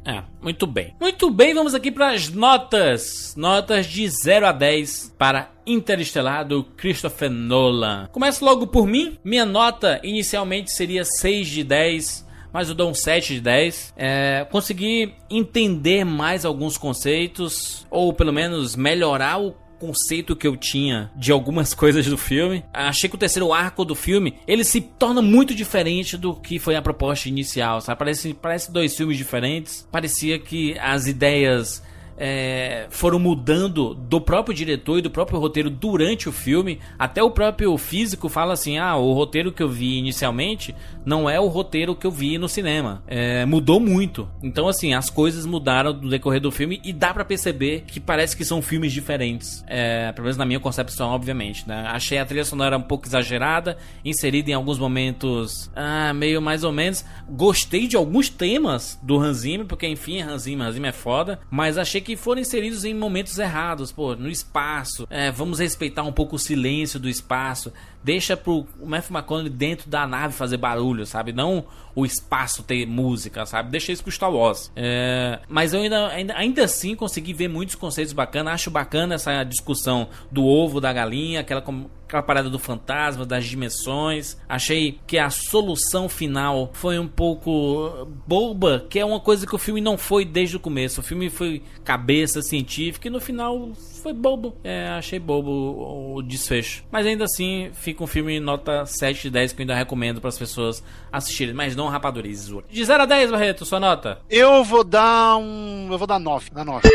É, muito bem. Muito bem, vamos aqui para as notas. Notas de 0 a 10 para Interestelar do Christopher Nolan. Começo logo por mim. Minha nota inicialmente seria 6 de 10 mas eu dou um 7 de 10. É, consegui entender mais alguns conceitos, ou pelo menos melhorar o conceito que eu tinha de algumas <laughs> coisas do filme. Achei que o terceiro arco do filme, ele se torna muito diferente do que foi a proposta inicial, sabe? Parece, parece dois filmes diferentes. Parecia que as ideias é, foram mudando do próprio diretor e do próprio roteiro durante o filme. Até o próprio físico fala assim: ah, o roteiro que eu vi inicialmente não é o roteiro que eu vi no cinema. É, mudou muito. Então, assim, as coisas mudaram no decorrer do filme e dá para perceber que parece que são filmes diferentes. É, pelo menos na minha concepção, obviamente. Né? Achei a trilha sonora um pouco exagerada, inserida em alguns momentos ah, meio mais ou menos. Gostei de alguns temas do Hans Zimmer, porque enfim, Hans Zimmer, Hans Zimmer é foda, mas achei que foram inseridos em momentos errados, pô, no espaço. É, vamos respeitar um pouco o silêncio do espaço. Deixa pro Matthew McConaughey dentro da nave fazer barulho, sabe? Não o espaço ter música, sabe? Deixa isso pro Star Wars. É, mas eu ainda, ainda, ainda assim consegui ver muitos conceitos bacanas. Acho bacana essa discussão do ovo, da galinha, aquela aquela parada do fantasma, das dimensões. Achei que a solução final foi um pouco boba, que é uma coisa que o filme não foi desde o começo. O filme foi cabeça científica e no final foi bobo. É, achei bobo o, o desfecho. Mas ainda assim, fica um filme nota 7 de 10 que eu ainda recomendo para as pessoas assistirem, mas não rapadurizes. De 0 a 10, Barreto, sua nota? Eu vou dar um. Eu vou dar 9. Dar 9.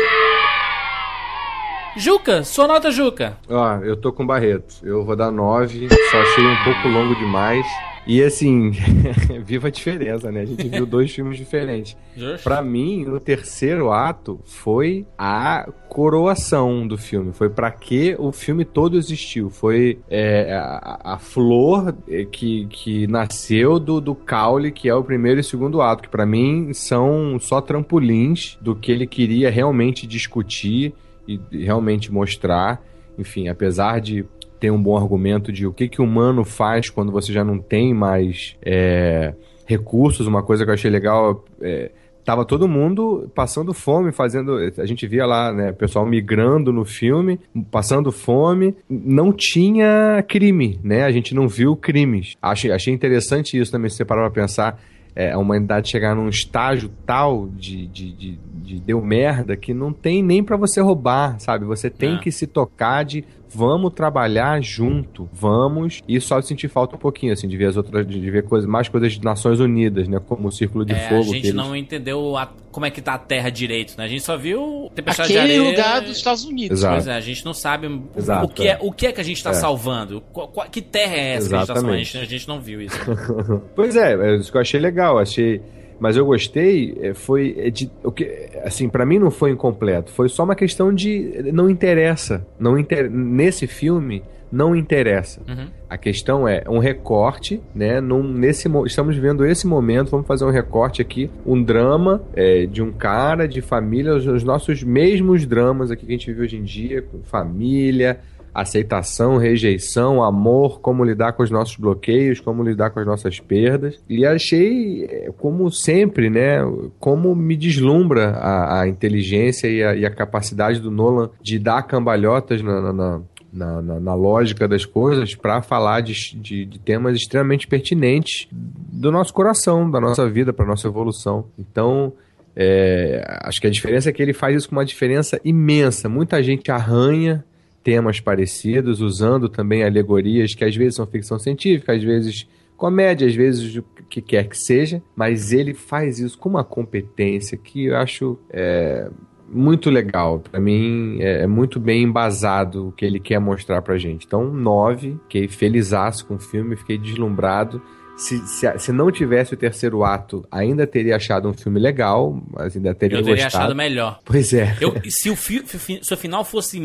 Juca, sua nota, Juca. Ó, eu tô com Barreto. Eu vou dar 9. Só achei um pouco longo demais. E assim, <laughs> viva a diferença, né? A gente viu dois filmes diferentes. Para mim, o terceiro ato foi a coroação do filme. Foi para que o filme todo existiu. Foi é, a, a, flor que, que nasceu do, do caule, que é o primeiro e segundo ato, que para mim são só trampolins do que ele queria realmente discutir e realmente mostrar. Enfim, apesar de ter um bom argumento de o que, que o humano faz quando você já não tem mais é, recursos, uma coisa que eu achei legal. É, tava todo mundo passando fome, fazendo. A gente via lá, né, pessoal migrando no filme, passando fome. Não tinha crime, né? A gente não viu crimes. Achei, achei interessante isso também, se você parar pra pensar é, a humanidade chegar num estágio tal de, de, de, de deu merda que não tem nem para você roubar, sabe? Você tem é. que se tocar de vamos trabalhar junto, vamos, e só sentir falta um pouquinho, assim, de ver as outras, de ver coisas, mais coisas de Nações Unidas, né, como o Círculo de é, Fogo. A gente eles... não entendeu a, como é que tá a Terra direito, né, a gente só viu tempestade Aquele de areia. lugar dos Estados Unidos. Exato. Pois é, a gente não sabe Exato, o, que é, o que é que a gente tá é. salvando, qual, qual, que terra é essa Exatamente. que a gente tá salvando, a gente, a gente não viu isso. <laughs> pois é, é isso que eu achei legal, achei mas eu gostei, é, foi é, de, o que, assim, para mim não foi incompleto, foi só uma questão de não interessa, não inter, nesse filme não interessa. Uhum. A questão é um recorte, né? Num, nesse, mo- estamos vendo esse momento, vamos fazer um recorte aqui, um drama é, de um cara, de família, os, os nossos mesmos dramas aqui que a gente vive hoje em dia, com família, aceitação, rejeição, amor, como lidar com os nossos bloqueios, como lidar com as nossas perdas. E achei, é, como sempre, né, como me deslumbra a, a inteligência e a, e a capacidade do Nolan de dar cambalhotas na, na, na- na lógica das coisas para falar de, de- de temas extremamente pertinentes do nosso coração, da nossa vida, para nossa evolução. Então, é, acho que a diferença é que ele faz isso com uma diferença imensa. Muita gente arranha temas parecidos, usando também alegorias que às vezes são ficção científica, às vezes comédia, às vezes o que quer que seja, mas ele faz isso com uma competência que eu acho é, muito legal. Pra mim, é, é muito bem embasado o que ele quer mostrar pra gente. Então, nove, fiquei felizaço com o filme, fiquei deslumbrado. Se, se, se não tivesse o terceiro ato, ainda teria achado um filme legal, mas ainda teria Eu teria gostado. achado melhor. Pois é. Eu- se, o fi- se o final fosse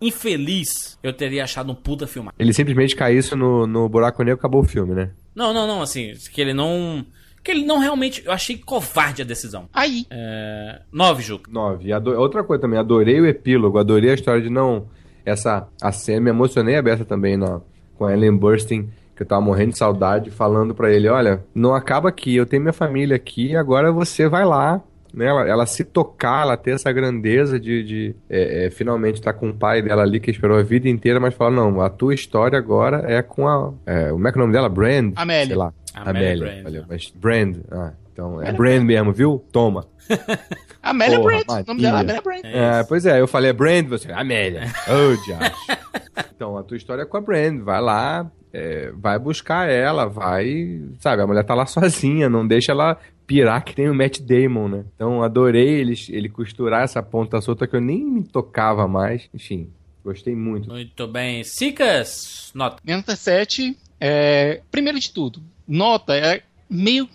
infeliz, eu teria achado um puta filmar. Ele simplesmente caísse no, no buraco negro e acabou o filme, né? Não, não, não, assim, que ele não. Que ele não realmente. Eu achei covarde a decisão. Aí. É, nove, Juca. Nove. Ado- Outra coisa também, adorei o epílogo, adorei a história de não. Essa. A cena, me emocionei a beça também na, com a Ellen Burstyn, que eu tava morrendo de saudade, falando pra ele: olha, não acaba aqui, eu tenho minha família aqui, agora você vai lá. Né, ela, ela se tocar, ela ter essa grandeza de, de, é, é, finalmente estar com o pai dela ali que esperou a vida inteira, mas fala: não, a tua história agora é com a. É, como é que é o nome dela? Brand? Amélia. Sei lá. Amélia Amélia. Brand. Olha, mas Brand. Ah, então é Brand mesmo, viu? Toma. <laughs> Amélia Porra, Brand. O nome dela é. Amélia Brand. É, pois é, eu falei é Brand, você, Amélia. <laughs> Ô, diacho. Então, a tua história é com a Brand, vai lá, é, vai buscar ela, vai, sabe, a mulher tá lá sozinha, não deixa ela pirar que tem o Matt Damon, né? Então, adorei ele, ele costurar essa ponta solta que eu nem me tocava mais, enfim, gostei muito. Muito bem. Sicas, nota. Minha nota 7 é. Primeiro de tudo, nota é meio,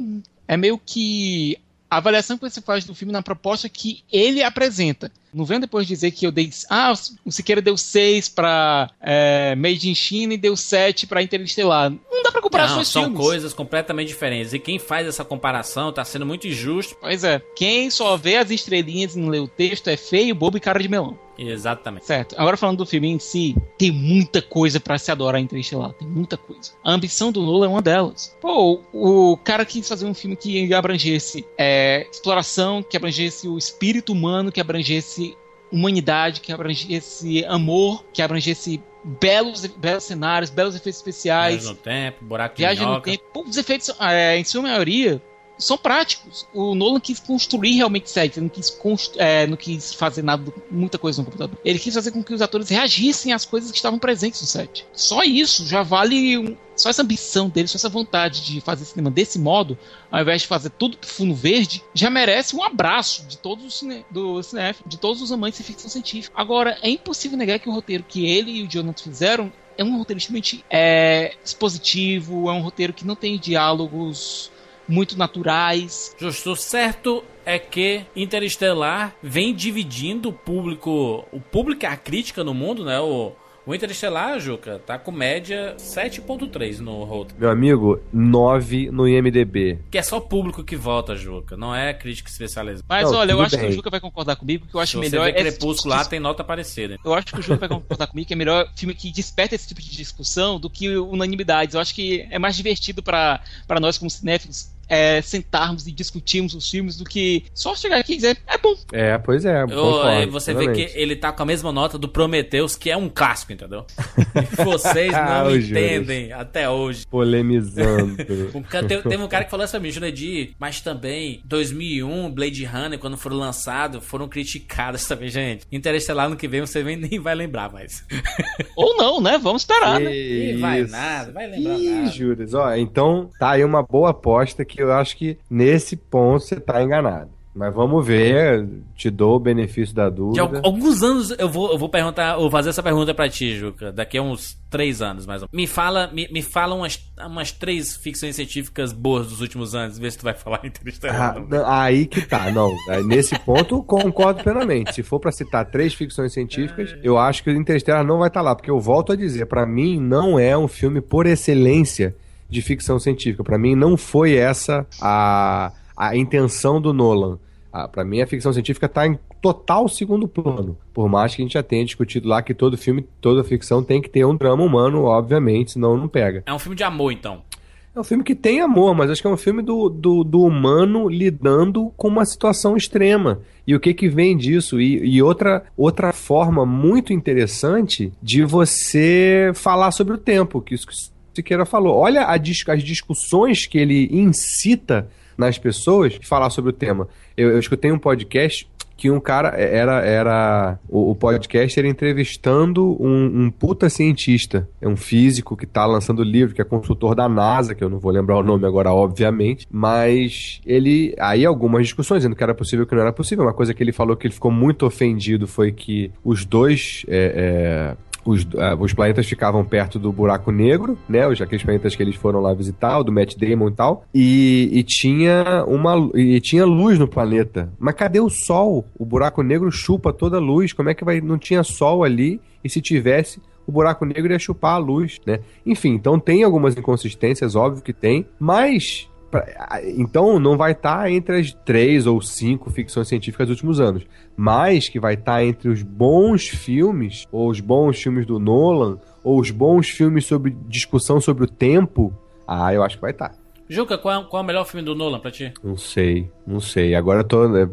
é meio que a avaliação que você faz do filme na proposta que ele apresenta. Não vem depois dizer que eu dei. Ah, o Siqueira deu 6 pra é, Made in China e deu 7 pra Interestelar. Não dá pra comparar Não, dois são filmes. coisas completamente diferentes. E quem faz essa comparação tá sendo muito injusto. Pois é. Quem só vê as estrelinhas e não lê o texto é feio, bobo e cara de melão. Exatamente. Certo. Agora falando do filme em si, tem muita coisa pra se adorar em Interestelar. Tem muita coisa. A ambição do Nolan é uma delas. Pô, o, cara quis fazer um filme que abrangesse é, exploração, que abrangesse o espírito humano, que abrangesse humanidade, que abrangesse amor, que abrangesse belos, belos cenários, belos efeitos especiais. Viagem no tempo, buraco de Viagem no minhoca. tempo. Pô, os efeitos, é, em sua maioria, são práticos. O Nolan quis construir realmente sets, ele não quis, é, não quis fazer nada, muita coisa no computador. Ele quis fazer com que os atores reagissem às coisas que estavam presentes no set. Só isso já vale. um- só essa ambição dele, só essa vontade de fazer cinema desse modo, ao invés de fazer tudo fundo verde, já merece um abraço de todos os cine, do cinéfilo, de todos os amantes de ficção científica. Agora, é impossível negar que o roteiro que ele e o Jonathan fizeram é um roteiro extremamente é, expositivo, é um roteiro que não tem diálogos muito naturais. Justo. Certo é que Interestelar vem dividindo o público. O público a crítica no mundo, né? O, o Interestelar, Juca, tá com média 7.3 no Rotten. Meu amigo, 9 no IMDB. Que é só o público que vota, Juca. Não é crítica especializada. Mas Não, olha, eu tudo acho que bem. o Juca vai concordar comigo, que eu acho Se você melhor. vê tipo de Crepúsculo lá, tem nota parecida. Eu acho que o Juca vai concordar comigo que é melhor filme que desperta esse tipo de discussão do que unanimidades. Eu acho que é mais divertido para nós, como cinéfilos, é, sentarmos e discutirmos os filmes do que só chegar aqui e dizer, é bom. É, pois é. Concordo, você vê plenamente. que ele tá com a mesma nota do Prometheus, que é um clássico, entendeu? E vocês <laughs> Ah, não o entendem até hoje. Polemizando. <laughs> Teve, teve um cara que falou isso pra mim, Jurandir, mas também 2001, Blade Runner, quando foram lançados, foram criticadas <laughs> também, gente. Interestelar no que vem você vem, nem vai lembrar mais. Ou não, né? Vamos esperar, né? Ih, vai nada, vai lembrar Ih, nada. Juras, ó, então tá aí uma boa aposta que eu acho que nesse ponto você tá enganado. Mas vamos ver, te dou o benefício da De dúvida. al- alguns anos eu vou, eu vou perguntar, vou fazer essa pergunta pra ti, Juca. Daqui a uns três anos, mais ou menos. Me fala, me, me fala umas, umas três ficções científicas boas dos últimos anos, vê se tu vai falar <laughs> Interestelar. Ah, aí que tá, não. Nesse ponto, concordo plenamente. Se for pra citar três ficções científicas, eu acho que o Interstellar não vai estar lá, porque eu volto a dizer, pra mim não é um filme por excelência de ficção científica. Pra mim não foi essa a, a intenção do Nolan. Ah, para mim a ficção científica tá em total segundo plano. Por mais que a gente já tenha discutido lá que todo filme, toda ficção tem que ter um drama humano, obviamente, senão não pega. É um filme de amor, então. É um filme que tem amor, mas acho que é um filme do, do, do humano lidando com uma situação extrema. E o que que vem disso? E, e outra, outra forma muito interessante de você falar sobre o tempo, que isso Siqueira falou. Olha dis- as discussões que ele incita nas pessoas falar sobre o tema. Eu, eu escutei um podcast que um cara era era o, o podcast era entrevistando um, um puta cientista, é um físico que tá lançando livro, que é consultor da NASA, que eu não vou lembrar o nome agora, obviamente, mas ele aí algumas discussões dizendo que era possível que não era possível. Uma coisa que ele falou que ele ficou muito ofendido foi que os dois é, é, os, ah, os planetas ficavam perto do buraco negro, né? Os, aqueles planetas que eles foram lá visitar, o do Matt Damon e tal. E, e tinha uma e tinha luz no planeta. Mas cadê o Sol? O buraco negro chupa toda a luz. Como é que vai. Não tinha Sol ali? E se tivesse, o buraco negro ia chupar a luz, né? Enfim, então tem algumas inconsistências, óbvio que tem, mas. Pra- Então não vai estar entre as três ou cinco ficções científicas dos últimos anos, mas que vai estar entre os bons filmes, ou os bons filmes do Nolan, ou os bons filmes sobre discussão sobre o tempo. Ah, eu acho que vai estar. Juca, qual é, qual é o melhor filme do Nolan pra ti? Não sei, não sei. Agora eu tô, né,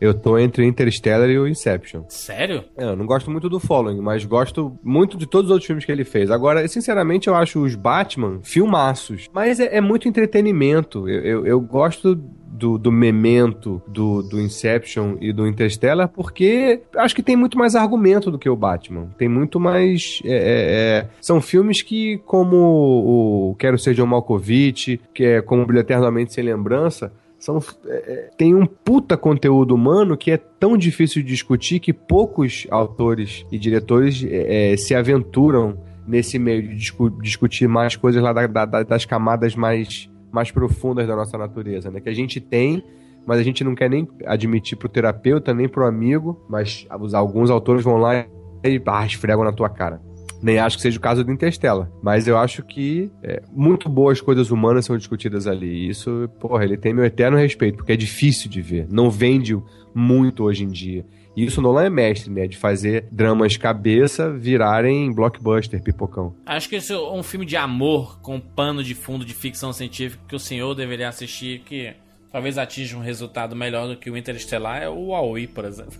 eu tô entre o Interstellar e o Inception. Sério? É, Eu não gosto muito do Following, mas gosto muito de todos os outros filmes que ele fez. Agora, sinceramente, eu acho os Batman filmaços. Mas é, é muito entretenimento. Eu, eu, eu gosto do, do Memento, do, do Inception e do Interstellar, porque acho que tem muito mais argumento do que o Batman. Tem muito mais. é, é, é, são filmes que, como o Quero Ser John Malkovich, que é como Brilho Eternamente Sem Lembrança, são, é, é, tem um puta conteúdo humano que é tão difícil de discutir que poucos autores e diretores é, é, se aventuram nesse meio de discu- discutir mais coisas lá da- da- da- das camadas mais, mais profundas da nossa natureza, né? Que a gente tem, mas a gente não quer nem admitir pro terapeuta, nem pro amigo, mas alguns autores vão lá e ah, esfregam na tua cara. Nem acho que seja o caso do Interstellar. Mas eu acho que é, muito boas coisas humanas são discutidas ali. E isso, porra, ele tem meu eterno respeito, porque é difícil de ver. Não vende muito hoje em dia. E isso Nolan é mestre, né? De fazer dramas cabeça virarem blockbuster, pipocão. Acho que esse é um filme de amor com pano de fundo de ficção científica que o senhor deveria assistir, que talvez atinja um resultado melhor do que o Interestelar, é o Aoi, por exemplo.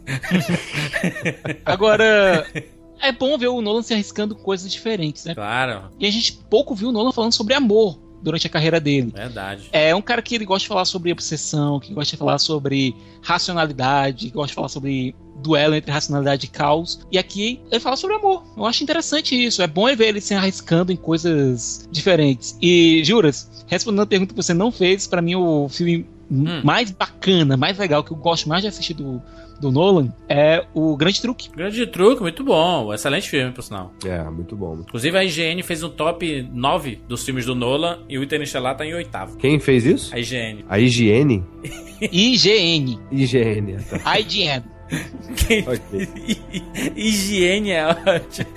<laughs> Agora, é bom ver o Nolan se arriscando coisas diferentes, né? Claro, E a gente pouco viu o Nolan falando sobre amor durante a carreira dele. verdade. É um cara que ele gosta de falar sobre obsessão, que gosta de falar sobre racionalidade, que gosta de falar sobre duelo entre racionalidade e caos. E aqui ele fala sobre amor. Eu acho interessante isso. É bom ver ele se arriscando em coisas diferentes. E, Juras, respondendo a pergunta que você não fez, pra mim o filme Hum. mais bacana, mais legal, que eu gosto mais de assistir do, do Nolan, é o Grande Truque. Grande truque, muito bom. Excelente filme, por sinal. É, muito bom. Inclusive a IGN fez um top 9 dos filmes do Nolan e o Interestelar tá em oitavo. Quem fez isso? A IGN. A higiene? <laughs> IGN. Higiene. Tá. IGN. Quem- <laughs> Ok. <laughs> Higiene é ótimo.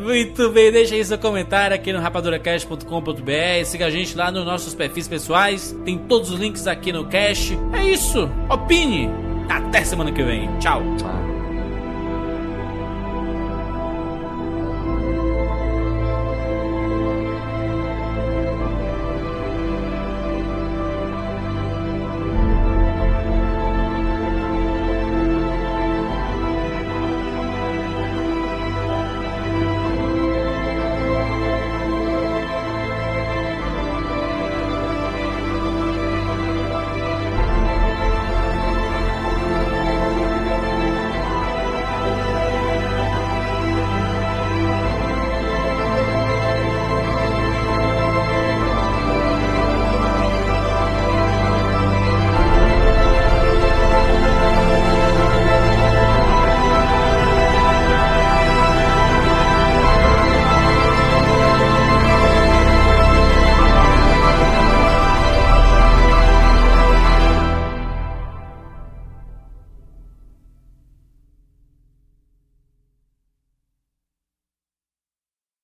Muito bem, deixa aí seu comentário aqui no rapaduracast.com.br. Siga a gente lá nos nossos perfis pessoais. Tem todos os links aqui no cast. É isso. Opine. Até semana que vem. Tchau. Ah.